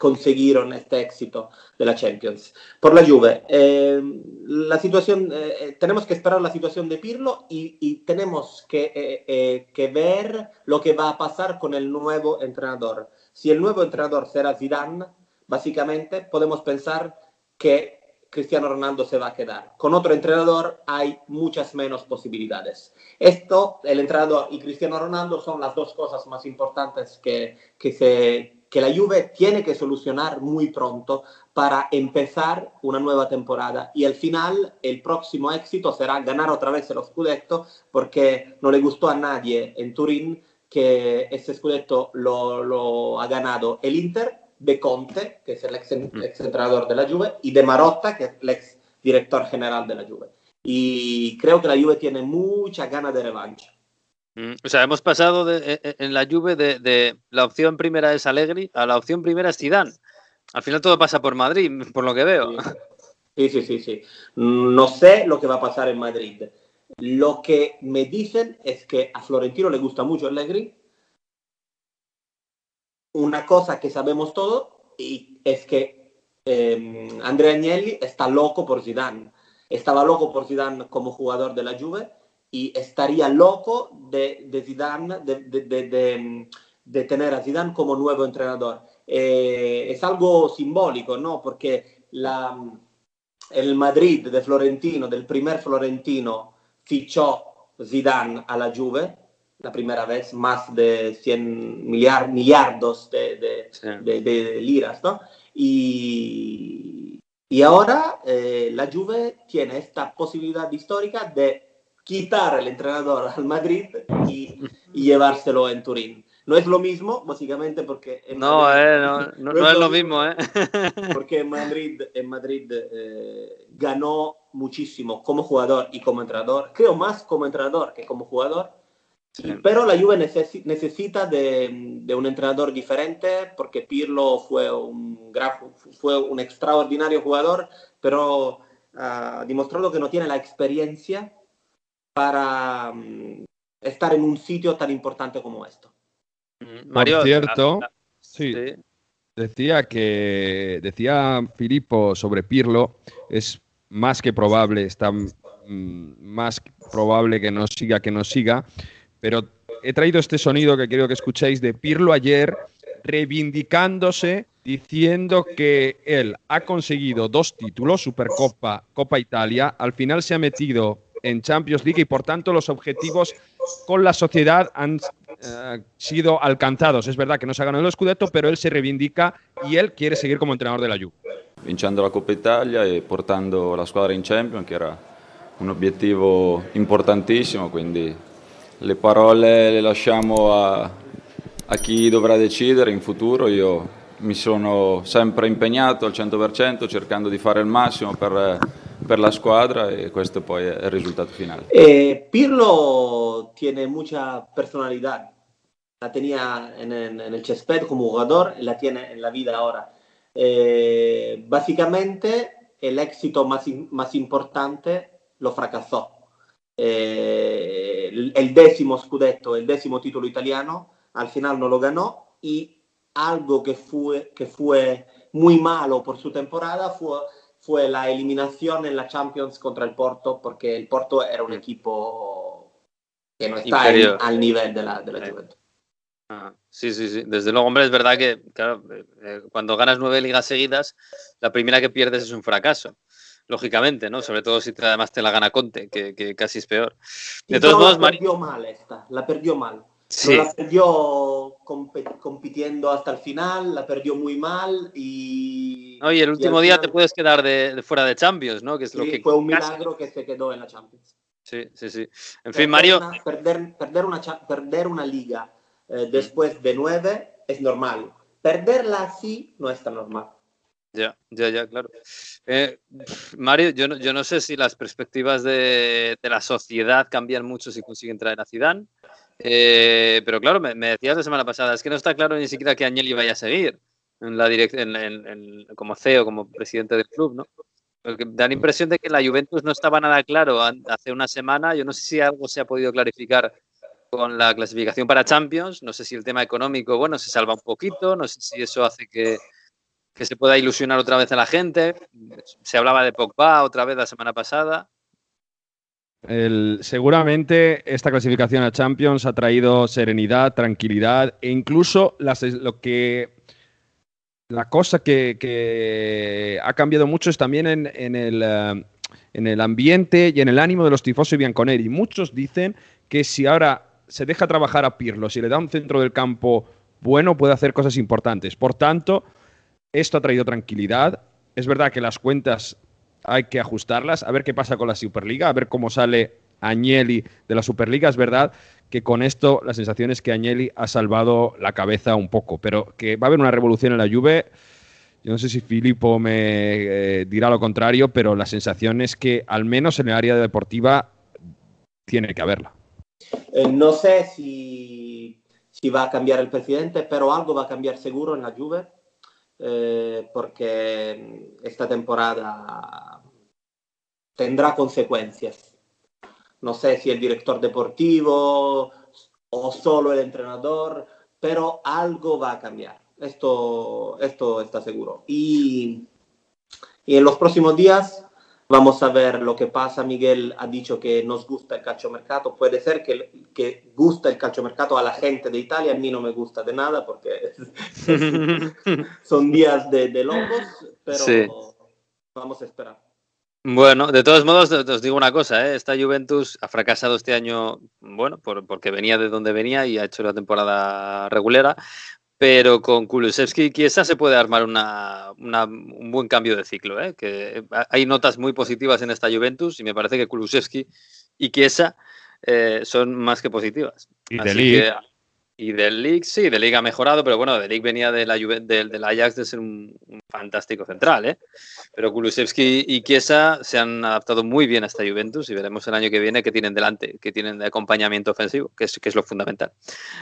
consiguieron este éxito de la Champions. Por la Juve, eh, la situación, eh, eh, tenemos que esperar la situación de Pirlo y, y tenemos que, eh, eh, que ver lo que va a pasar con el nuevo entrenador. Si el nuevo entrenador será Zidane, básicamente podemos pensar que Cristiano Ronaldo se va a quedar. Con otro entrenador hay muchas menos posibilidades. Esto, el entrenador y Cristiano Ronaldo son las dos cosas más importantes que, que, se, que la Juve tiene que solucionar muy pronto para empezar una nueva temporada. Y al final, el próximo éxito será ganar otra vez el Scudetto, porque no le gustó a nadie en Turín que ese Scudetto lo, lo ha ganado el Inter de Conte, que es el ex, ex entrenador de la Juve, y de Marotta, que es el ex director general de la Juve. Y creo que la Juve tiene mucha ganas de revancha. Mm, O sea, hemos pasado de- e- e- en la Juve de, la opción primera es Allegri a la opción primera es Zidane. Al final todo pasa por Madrid, por lo que veo. Sí, sí, sí, sí. No sé lo que va a pasar en Madrid. Lo que me dicen es que a Florentino le gusta mucho Allegri. Una cosa que sabemos todos es que eh, Andrea Agnelli está loco por Zidane. Estaba loco por Zidane como jugador de la Juve y estaría loco de, de Zidane, de, de- de- tener a Zidane como nuevo entrenador. Eh, es algo simbólico, ¿no? Porque la, el Madrid de Florentino, del primer Florentino, fichó Zidane a la Juve la primera vez, más de 100 millar- millardos de, de liras, ¿no? Y, y ahora eh, la Juve tiene esta posibilidad histórica de quitar el entrenador al Madrid y, y llevárselo en Turín. No es lo mismo, básicamente porque... en No, Madrid- eh, no, no- no es lo mismo, ¿eh? porque en Madrid, en Madrid eh, ganó muchísimo como jugador y como entrenador, creo más como entrenador que como jugador, Y- pero la Juve necesi- necesita de, de un entrenador diferente porque Pirlo fue un, gran, fue un extraordinario jugador, pero ha demostrado que no tiene la experiencia para mm, estar en un sitio tan importante como esto. Mario, Por cierto, sí, decía que decía Filippo sobre Pirlo es más que probable, está mm, más probable que no siga que no siga, pero he traído este sonido que quiero que escuchéis de Pirlo ayer reivindicándose diciendo que él ha conseguido dos títulos, Supercopa, Copa Italia, al final se ha metido en Champions League y por tanto los objetivos con la sociedad han eh, sido alcanzados. Es verdad que no se ha ganado el Scudetto, pero él se reivindica y él quiere seguir como entrenador de la Juve. vincendo la Coppa Italia e portando la squadra in Champions, che era un obiettivo importantissimo, quindi le parole le lasciamo a, a chi dovrà decidere in futuro. Io mi sono sempre impegnato al 100% cercando di fare il massimo per, per la squadra e questo poi è il risultato finale. Eh, Pirlo tiene mucha personalidad. La tenía en, en- en el y la tiene en la vida ahora. Eh, básicamente, el éxito más, importante lo fracasó. Eh, el décimo scudetto, el décimo título italiano, al final no lo ganó y algo que fue, que fue muy malo por su temporada fue, fue la eliminación en la Champions contra el Porto, porque el Porto era un equipo que no está en- al nivel de la, de la. Juventus. Ah, Sí, sí, sí. Desde luego, hombre, es verdad que claro, eh, eh, cuando ganas nueve ligas seguidas, la primera que pierdes es un fracaso. Lógicamente, ¿no? Sobre todo si te- además te la gana Conte, que, que casi es peor. Y De todos pero modos, la Mari- perdió mal esta, la perdió mal. Sí. No la perdió compitiendo hasta el final, la perdió muy mal y... No, y el último día final te puedes quedar de, de fuera de Champions, ¿no? Que es lo que fue un milagro que se quedó en la Champions. Sí, sí, sí. En Perder fin, Mario, una- perder, perder, una, perder una liga eh, después de nueve es normal. Perderla así no es tan normal. Ya, ya, ya, claro. Eh, Mario, yo no, yo no sé si las perspectivas de, de la sociedad cambian mucho si consiguen traer a Zidane, eh, pero claro, me, decías la semana pasada, es que no está claro ni siquiera que Agnelli vaya a seguir en la en- como CEO, como presidente del club, ¿no? Porque da la impresión de que la Juventus no estaba nada claro hace una semana. Yo no sé si algo se ha podido clarificar con la clasificación para Champions. No sé si el tema económico, bueno, se salva un poquito. No sé si eso hace que, que se pueda ilusionar otra vez a la gente. Se hablaba de Pogba otra vez la semana pasada. Seguramente esta clasificación a Champions ha traído serenidad, tranquilidad e incluso lo que la cosa que, ha cambiado mucho es también en, en el, eh, en el ambiente y en el ánimo de los tifosi bianconeri. Muchos dicen que si ahora se deja trabajar a Pirlo, si le da un centro del campo bueno, puede hacer cosas importantes. Por tanto, esto ha traído tranquilidad. Es verdad que las cuentas hay que ajustarlas, a ver qué pasa con la Superliga, a ver cómo sale Agnelli de la Superliga. Es verdad que con esto la sensación es que Agnelli ha salvado la cabeza un poco, pero que va a haber una revolución en la Juve. Yo no sé si Filippo me eh, dirá lo contrario, pero la sensación es que al menos en el área deportiva tiene que haberla. Eh, no sé si, si va a cambiar el presidente, pero algo va a cambiar seguro en la Juve, eh, porque esta temporada tendrá consecuencias. No sé si el director deportivo o solo el entrenador, pero algo va a cambiar. Esto, esto está seguro. Y, y en los próximos días vamos a ver lo que pasa. Miguel ha dicho que nos gusta el calciomercato. Puede ser que, que gusta el calciomercato a la gente de Italia. A mí no me gusta de nada porque son días de, de locos, pero Sí. vamos a esperar. Bueno, de todos modos, os os digo una cosa, ¿eh? esta Juventus ha fracasado este año, bueno, por- porque venía de donde venía y ha hecho la temporada regulera, pero con Kulusevski y Chiesa se puede armar una, una- un buen cambio de ciclo, ¿eh? que hay notas muy positivas en esta Juventus y me parece que Kulusevski y Chiesa eh, son más que positivas. Y Así De que- y del League, sí, de League ha mejorado, pero bueno, de League venía de la Juve- del, del Ajax de ser un, un fantástico central, ¿eh? Pero Kulusevski y Chiesa se han adaptado muy bien a esta Juventus y veremos el año que viene qué tienen delante, qué tienen de acompañamiento ofensivo, que es, que es lo fundamental.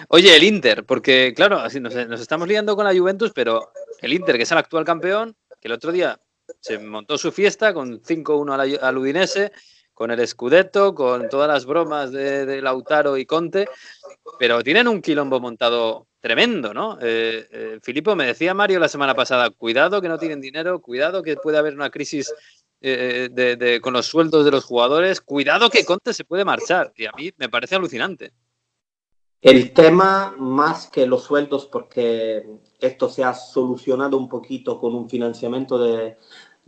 Oye, el Inter, porque claro, así nos, nos estamos liando con la Juventus, pero el Inter, que es el actual campeón, que el otro día se montó su fiesta con 5-1 al, al Udinese, con el Scudetto, con todas las bromas de, Lautaro y Conte, pero tienen un quilombo montado tremendo, ¿no? Eh, eh, Filippo, me decía Mario la semana pasada, cuidado que no tienen dinero, cuidado que puede haber una crisis eh, de- con los sueldos de los jugadores, cuidado que Conte se puede marchar, y a mí me parece alucinante. El tema más que los sueldos, porque esto se ha solucionado un poquito con un financiamiento de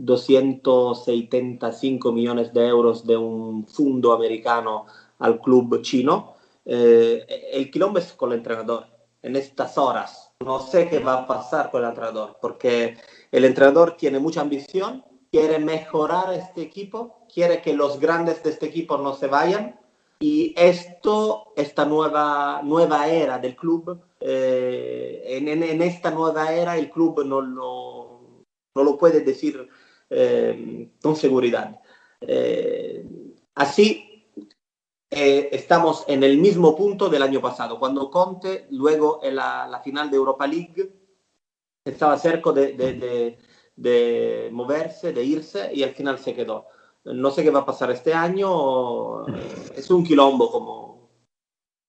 275 millones de euros de un fondo americano al club chino. Eh, el quilombo es con el entrenador. En estas horas no sé qué va a pasar con el entrenador, porque el entrenador tiene mucha ambición, quiere mejorar este equipo, quiere que los grandes de este equipo no se vayan y esto, esta nueva, nueva era del club, eh, en, en- esta nueva era el club no lo, no lo puede decir eh, con seguridad. Eh, así, eh, estamos en el mismo punto del año pasado, cuando Conte, luego en la, la final de Europa League, estaba cerca de, de- de- de moverse, de irse y al final se quedó. No sé qué va a pasar este año, es un quilombo como,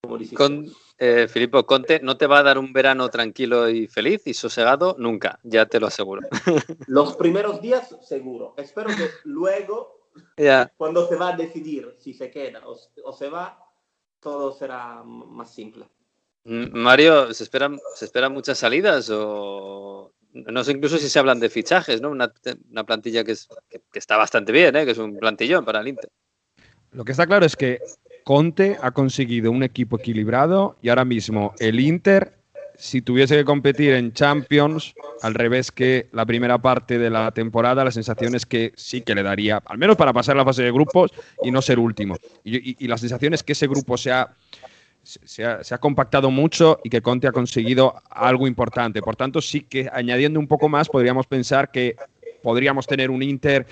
como dices. Con, eh, Filippo, Conte no te va a dar un verano tranquilo y feliz y sosegado nunca, ya te lo aseguro. Los primeros días, seguro. Espero que luego, cuando se va a decidir si se queda o, o se va, todo será más simple. Mm, Mario, ¿se esperan, ¿se esperan muchas salidas o no sé incluso si se hablan de fichajes, ¿no? Una, una plantilla que, es, que, que está bastante bien, ¿eh? que es un plantillón para el Inter. Lo que está claro es que Conte ha conseguido un equipo equilibrado y ahora mismo el Inter, si tuviese que competir en Champions, al revés que la primera parte de la temporada, la sensación es que sí que le daría, al menos para pasar la fase de grupos y no ser último. Y, la sensación es que ese grupo se, ha, se ha compactado mucho y que Conte ha conseguido algo importante. Por tanto, sí que añadiendo un poco más, podríamos pensar que podríamos tener un Inter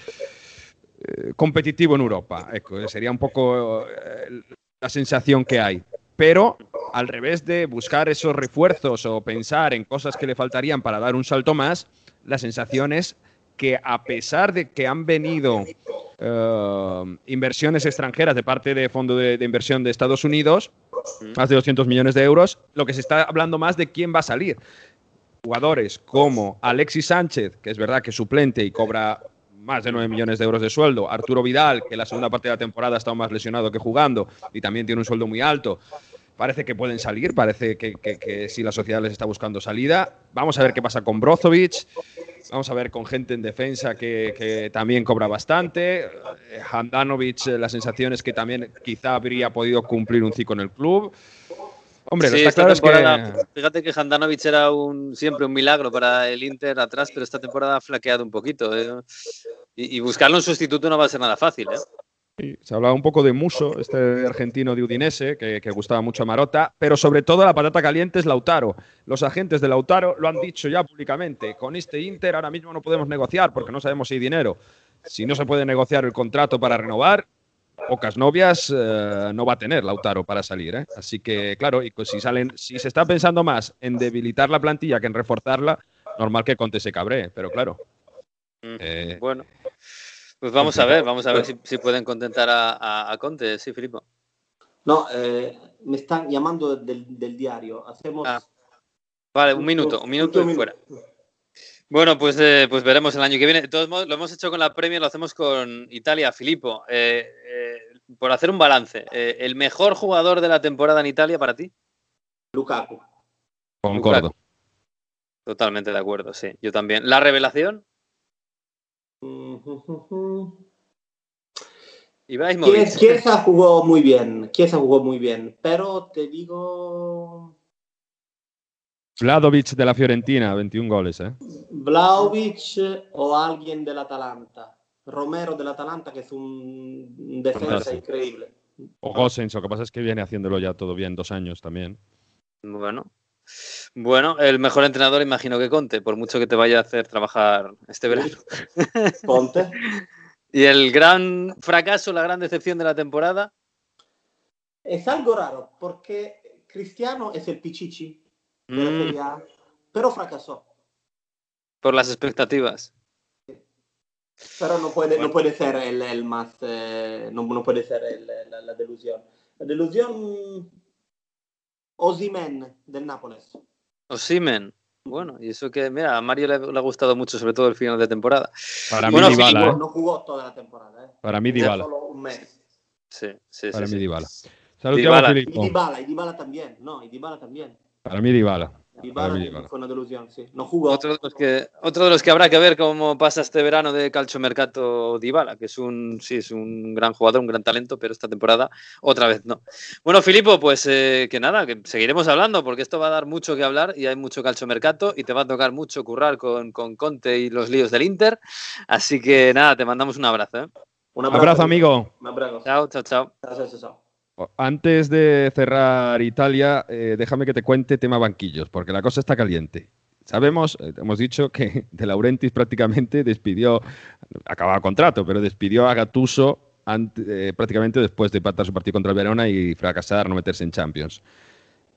eh, competitivo en Europa. Ecco, sería un poco eh, la sensación que hay. Pero al revés de buscar esos refuerzos o pensar en cosas que le faltarían para dar un salto más, la sensación es que a pesar de que han venido eh, inversiones extranjeras de parte de Fondo de, de Inversión de Estados Unidos, más de 200 millones de euros, lo que se está hablando más de quién va a salir. Jugadores como Alexis Sánchez, que es verdad que es suplente y cobra más de 9 millones de euros de sueldo. Arturo Vidal, que la segunda parte de la temporada ha estado más lesionado que jugando y también tiene un sueldo muy alto. Parece que pueden salir, parece que, que, que sí la sociedad les está buscando salida. Vamos a ver qué pasa con Brozovic. Vamos a ver con gente en defensa que, que también cobra bastante. Eh, Handanovic, eh, la sensación es que también quizá habría podido cumplir un ciclo en el club. Hombre, lo Sí, está esta claro es que fíjate que Handanovic era un, siempre un milagro para el Inter atrás, pero esta temporada ha flaqueado un poquito. ¿eh? Y, y buscarlo un sustituto no va a ser nada fácil. ¿eh? Sí, se hablaba un poco de Muso, este argentino de Udinese, que, que gustaba mucho a Marota, pero sobre todo la patata caliente es Lautaro. Los agentes de Lautaro lo han dicho ya públicamente. Con este Inter ahora mismo no podemos negociar porque no sabemos si hay dinero. Si no se puede negociar el contrato para renovar, pocas novias eh, no va a tener Lautaro para salir. ¿eh? Así que, claro, y pues si salen, si se está pensando más en debilitar la plantilla que en reforzarla, normal que Conte se cabree, pero claro. Mm, eh, Bueno, pues vamos a ver, vamos a ver si, si pueden contentar a, a- a Conte, sí, Filippo. No, eh, me están llamando del, del diario. Hacemos. Ah, Vale, un minuto, un minuto y fuera. Bueno, pues, eh, pues veremos el año que viene. De todos modos, lo hemos hecho con la Premier, lo hacemos con Italia. Filippo, eh, eh, por hacer un balance, eh, ¿el mejor jugador de la temporada en Italia para ti? Lukaku. concordo. Totalmente de acuerdo, sí. Yo también. ¿La revelación? Chiesa jugó muy bien. Chiesa jugó muy bien. Pero te digo. Vladovic de la Fiorentina, 21 goles. ¿eh? Vlaovic o alguien del Atalanta. Romero del Atalanta, que es un defensa Fantástico. increíble. O Gosens, lo que pasa es que viene haciéndolo ya todo bien dos años también. Bueno. Bueno, el mejor entrenador imagino que Conte, por mucho que te vaya a hacer trabajar este verano. Ponte. Y el gran fracaso, la gran decepción de la temporada, Es algo raro, porque Cristiano es el Pichichi Mm. Pero fracasó. por las expectativas. Pero no puede, no puede ser el, el más, eh, no, no puede ser el- la, la delusión. La delusión Osimen del Nápoles. Osimen. Bueno, y eso que, mira, a Mario le, le ha gustado mucho, sobre todo el final de temporada. Para Bueno, mí Dybala, No, ¿eh? no jugó toda la temporada. eh. Para mí Dybala. Solo un mes. Sí, sí, Para sí. mí sí. Dybala. Salutiamo Dybala. Y Filippo. Dybala, y Dybala también. No, y Dybala también. Para mí Dybala. Dybala, mí Dybala. fue una delusión, sí. No jugó. Otro de, los que, otro de los que habrá que ver cómo pasa este verano de calciomercato Dybala, que es un, sí, es un gran jugador, un gran talento, pero esta temporada otra vez no. Bueno, Filipo, pues eh, que nada, que seguiremos hablando, porque esto va a dar mucho que hablar y hay mucho calciomercato y te va a tocar mucho currar con, con Conte y los líos del Inter. Así que nada, te mandamos un abrazo. ¿eh? Un Abrazo, amigo. Un abrazo. Chao, chao, chao. Chao, chao, chao. Antes de cerrar Italia, eh, déjame que te cuente tema banquillos, porque la cosa está caliente. Sabemos, eh, hemos dicho que De Laurentiis prácticamente despidió, acababa contrato, pero despidió a Gattuso ante- eh, prácticamente después de empatar su partido contra el Verona y fracasar, no meterse en Champions.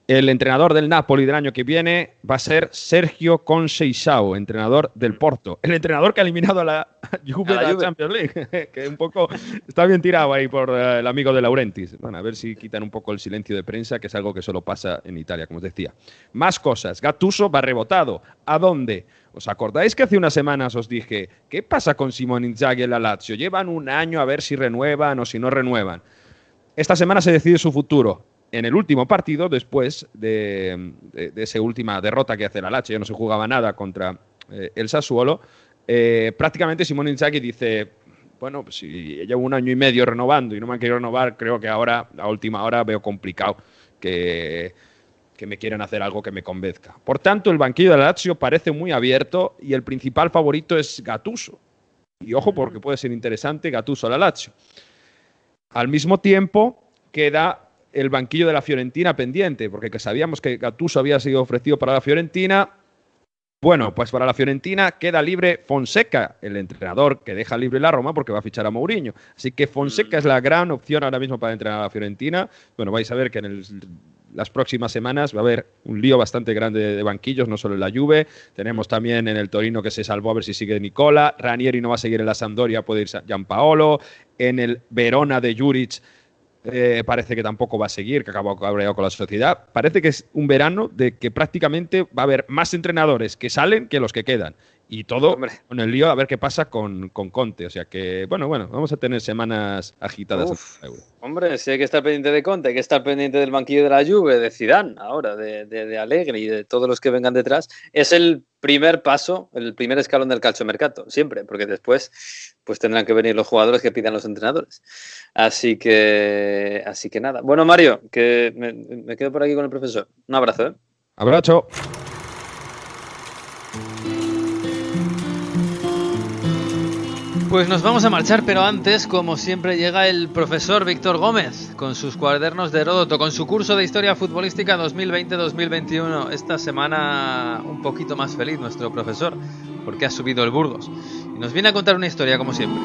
El entrenador del Napoli del año que viene va a ser Sergio Conceição, entrenador del Porto. El entrenador que ha eliminado a la Juve A la de la. Champions League, que un poco está bien tirado ahí por eh, el amigo de Laurentis. Bueno, a ver si quitan un poco el silencio de prensa, que es algo que solo pasa en Italia, como os decía. Más cosas. Gattuso va rebotado. ¿A dónde? ¿Os acordáis que hace unas semanas os dije, ¿qué pasa con Simone Inzaghi en la Lazio? Llevan un año a ver si renuevan o si no renuevan. Esta semana se decide su futuro. En el último partido, después de, esa última derrota que hace la Lazio, ya no se jugaba nada contra eh, el Sassuolo, eh, prácticamente Simone Inzaghi dice, bueno, pues si llevo un año y medio renovando y no me han querido renovar, creo que ahora, a última hora, veo complicado que, que me quieran hacer algo que me convenzca. Por tanto, el banquillo de la Lazio parece muy abierto y el principal favorito es Gattuso. Y ojo, porque puede ser interesante Gattuso a la Lazio. Al mismo tiempo, queda el banquillo de la Fiorentina pendiente, porque que sabíamos que Gattuso había sido ofrecido para la Fiorentina. Bueno, pues para la Fiorentina queda libre Fonseca, el entrenador que deja libre la Roma porque va a fichar a Mourinho. Así que Fonseca es la gran opción ahora mismo para entrenar a la Fiorentina. Bueno, vais a ver que en las próximas semanas va a haber un lío bastante grande de, de banquillos, no solo en la Juve. Tenemos también en el Torino que se salvó a ver si sigue Nicola. Ranieri no va a seguir en la Sampdoria, puede ir Gianpaolo. En el Verona de Juric eh, parece que tampoco va a seguir, que acabó cabreado con la sociedad. Parece que es un verano de que prácticamente va a haber más entrenadores que salen que los que quedan. Y todo con el lío a ver qué pasa con, con Conte. O sea que, bueno, bueno, vamos a tener semanas agitadas. Uf. Hombre, si hay que estar pendiente de Conte, hay que estar pendiente del banquillo de la Juve, de Zidane, ahora, de, de, de Allegri y de todos los que vengan detrás. Es el primer paso, el primer escalón del calciomercato, siempre, porque después pues tendrán que venir los jugadores que pidan los entrenadores. Así que, así que nada. Bueno, Mario, que me, me quedo por aquí con el profesor. Un abrazo, ¿eh? Abrazo. Pues nos vamos a marchar, pero antes, como siempre, llega el profesor Víctor Gómez con sus cuadernos de Heródoto, con su curso de Historia Futbolística 2020-2021. Esta semana un poquito más feliz nuestro profesor, porque ha subido el Burgos. Y nos viene a contar una historia, como siempre.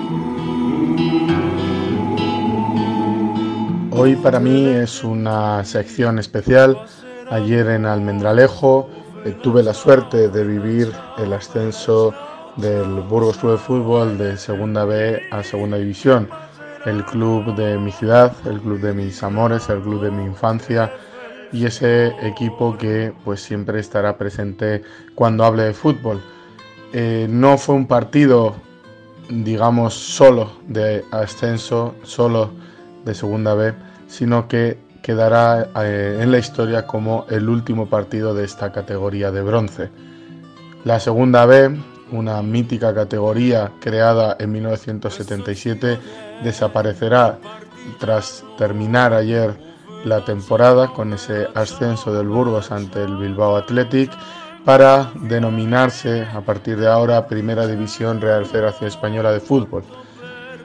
Hoy para mí es una sección especial. Ayer en Almendralejo eh, tuve la suerte de vivir el ascenso del Burgos Club de Fútbol de Segunda B a Segunda División. El club de mi ciudad, el club de mis amores, el club de mi infancia y ese equipo que pues siempre estará presente cuando hable de fútbol. Eh, no fue un partido, digamos, solo de ascenso, solo de Segunda B, sino que quedará eh, en la historia como el último partido de esta categoría de bronce. La Segunda B, una mítica categoría creada en 1977, desaparecerá tras terminar ayer la temporada con ese ascenso del Burgos ante el Bilbao Athletic para denominarse a partir de ahora Primera División Real Federación Española de Fútbol.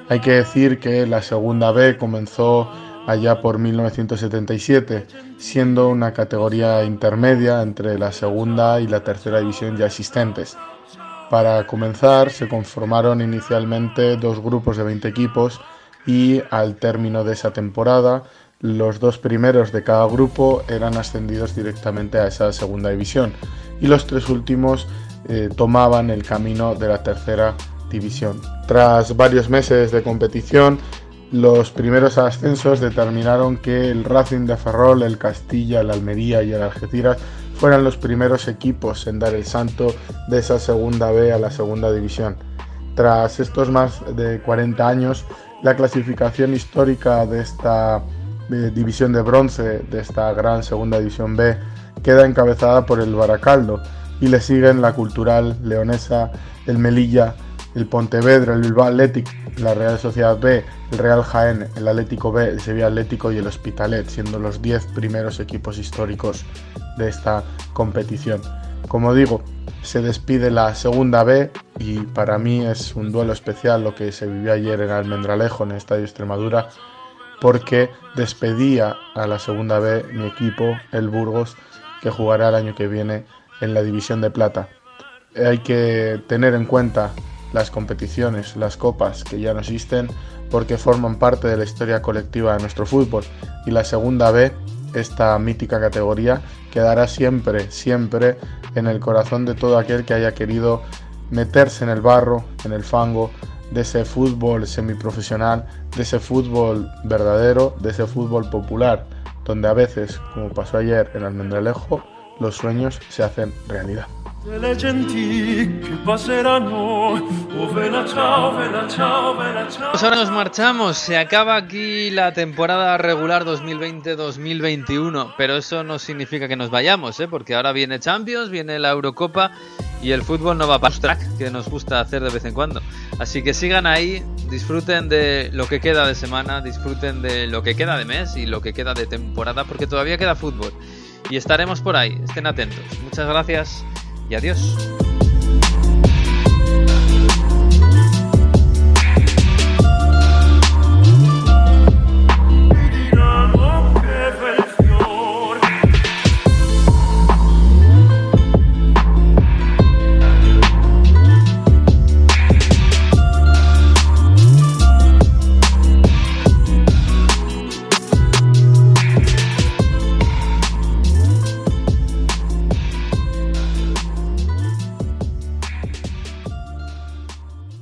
Hay que decir que la Segunda B comenzó allá por 1977, siendo una categoría intermedia entre la segunda y la tercera división ya existentes. Para comenzar, se conformaron inicialmente dos grupos de 20 equipos y al término de esa temporada, los dos primeros de cada grupo eran ascendidos directamente a esa segunda división y los tres últimos eh, tomaban el camino de la tercera división. Tras varios meses de competición, los primeros ascensos determinaron que el Racing de Ferrol, el Castilla, el Almería y el Algeciras fueran los primeros equipos en dar el salto de esa segunda B a la segunda división. Tras estos más de 40 años, la clasificación histórica de esta eh, división de bronce, de esta gran segunda división B, queda encabezada por el Baracaldo y le siguen la Cultural Leonesa, el Melilla, el Pontevedra, el Bilbao Athletic, la Real Sociedad B, el Real Jaén, el Atlético B, el Sevilla Atlético y el Hospitalet, siendo los 10 primeros equipos históricos de esta competición. Como digo, se despide la segunda B y para mí es un duelo especial lo que se vivió ayer en Almendralejo, en el Estadio Extremadura, porque despedía a la segunda B mi equipo, el Burgos, que jugará el año que viene en la División de Plata. Hay que tener en cuenta las competiciones, las copas que ya no existen, porque forman parte de la historia colectiva de nuestro fútbol. Y la segunda B esta mítica categoría quedará siempre, siempre en el corazón de todo aquel que haya querido meterse en el barro, en el fango, de ese fútbol semiprofesional, de ese fútbol verdadero, de ese fútbol popular, donde a veces, como pasó ayer en Almendralejo, los sueños se hacen realidad. Le genti passeranno, oh vela vela vela. Pues ahora nos marchamos, se acaba aquí la temporada regular 2020-2021, pero eso no significa que nos vayamos, ¿eh? porque ahora viene Champions, viene la Eurocopa y el fútbol no va para track, que nos gusta hacer de vez en cuando. Así que sigan ahí, disfruten de lo que queda de semana, disfruten de lo que queda de mes y lo que queda de temporada, porque todavía queda fútbol. Y estaremos por ahí, estén atentos. Muchas gracias y adiós.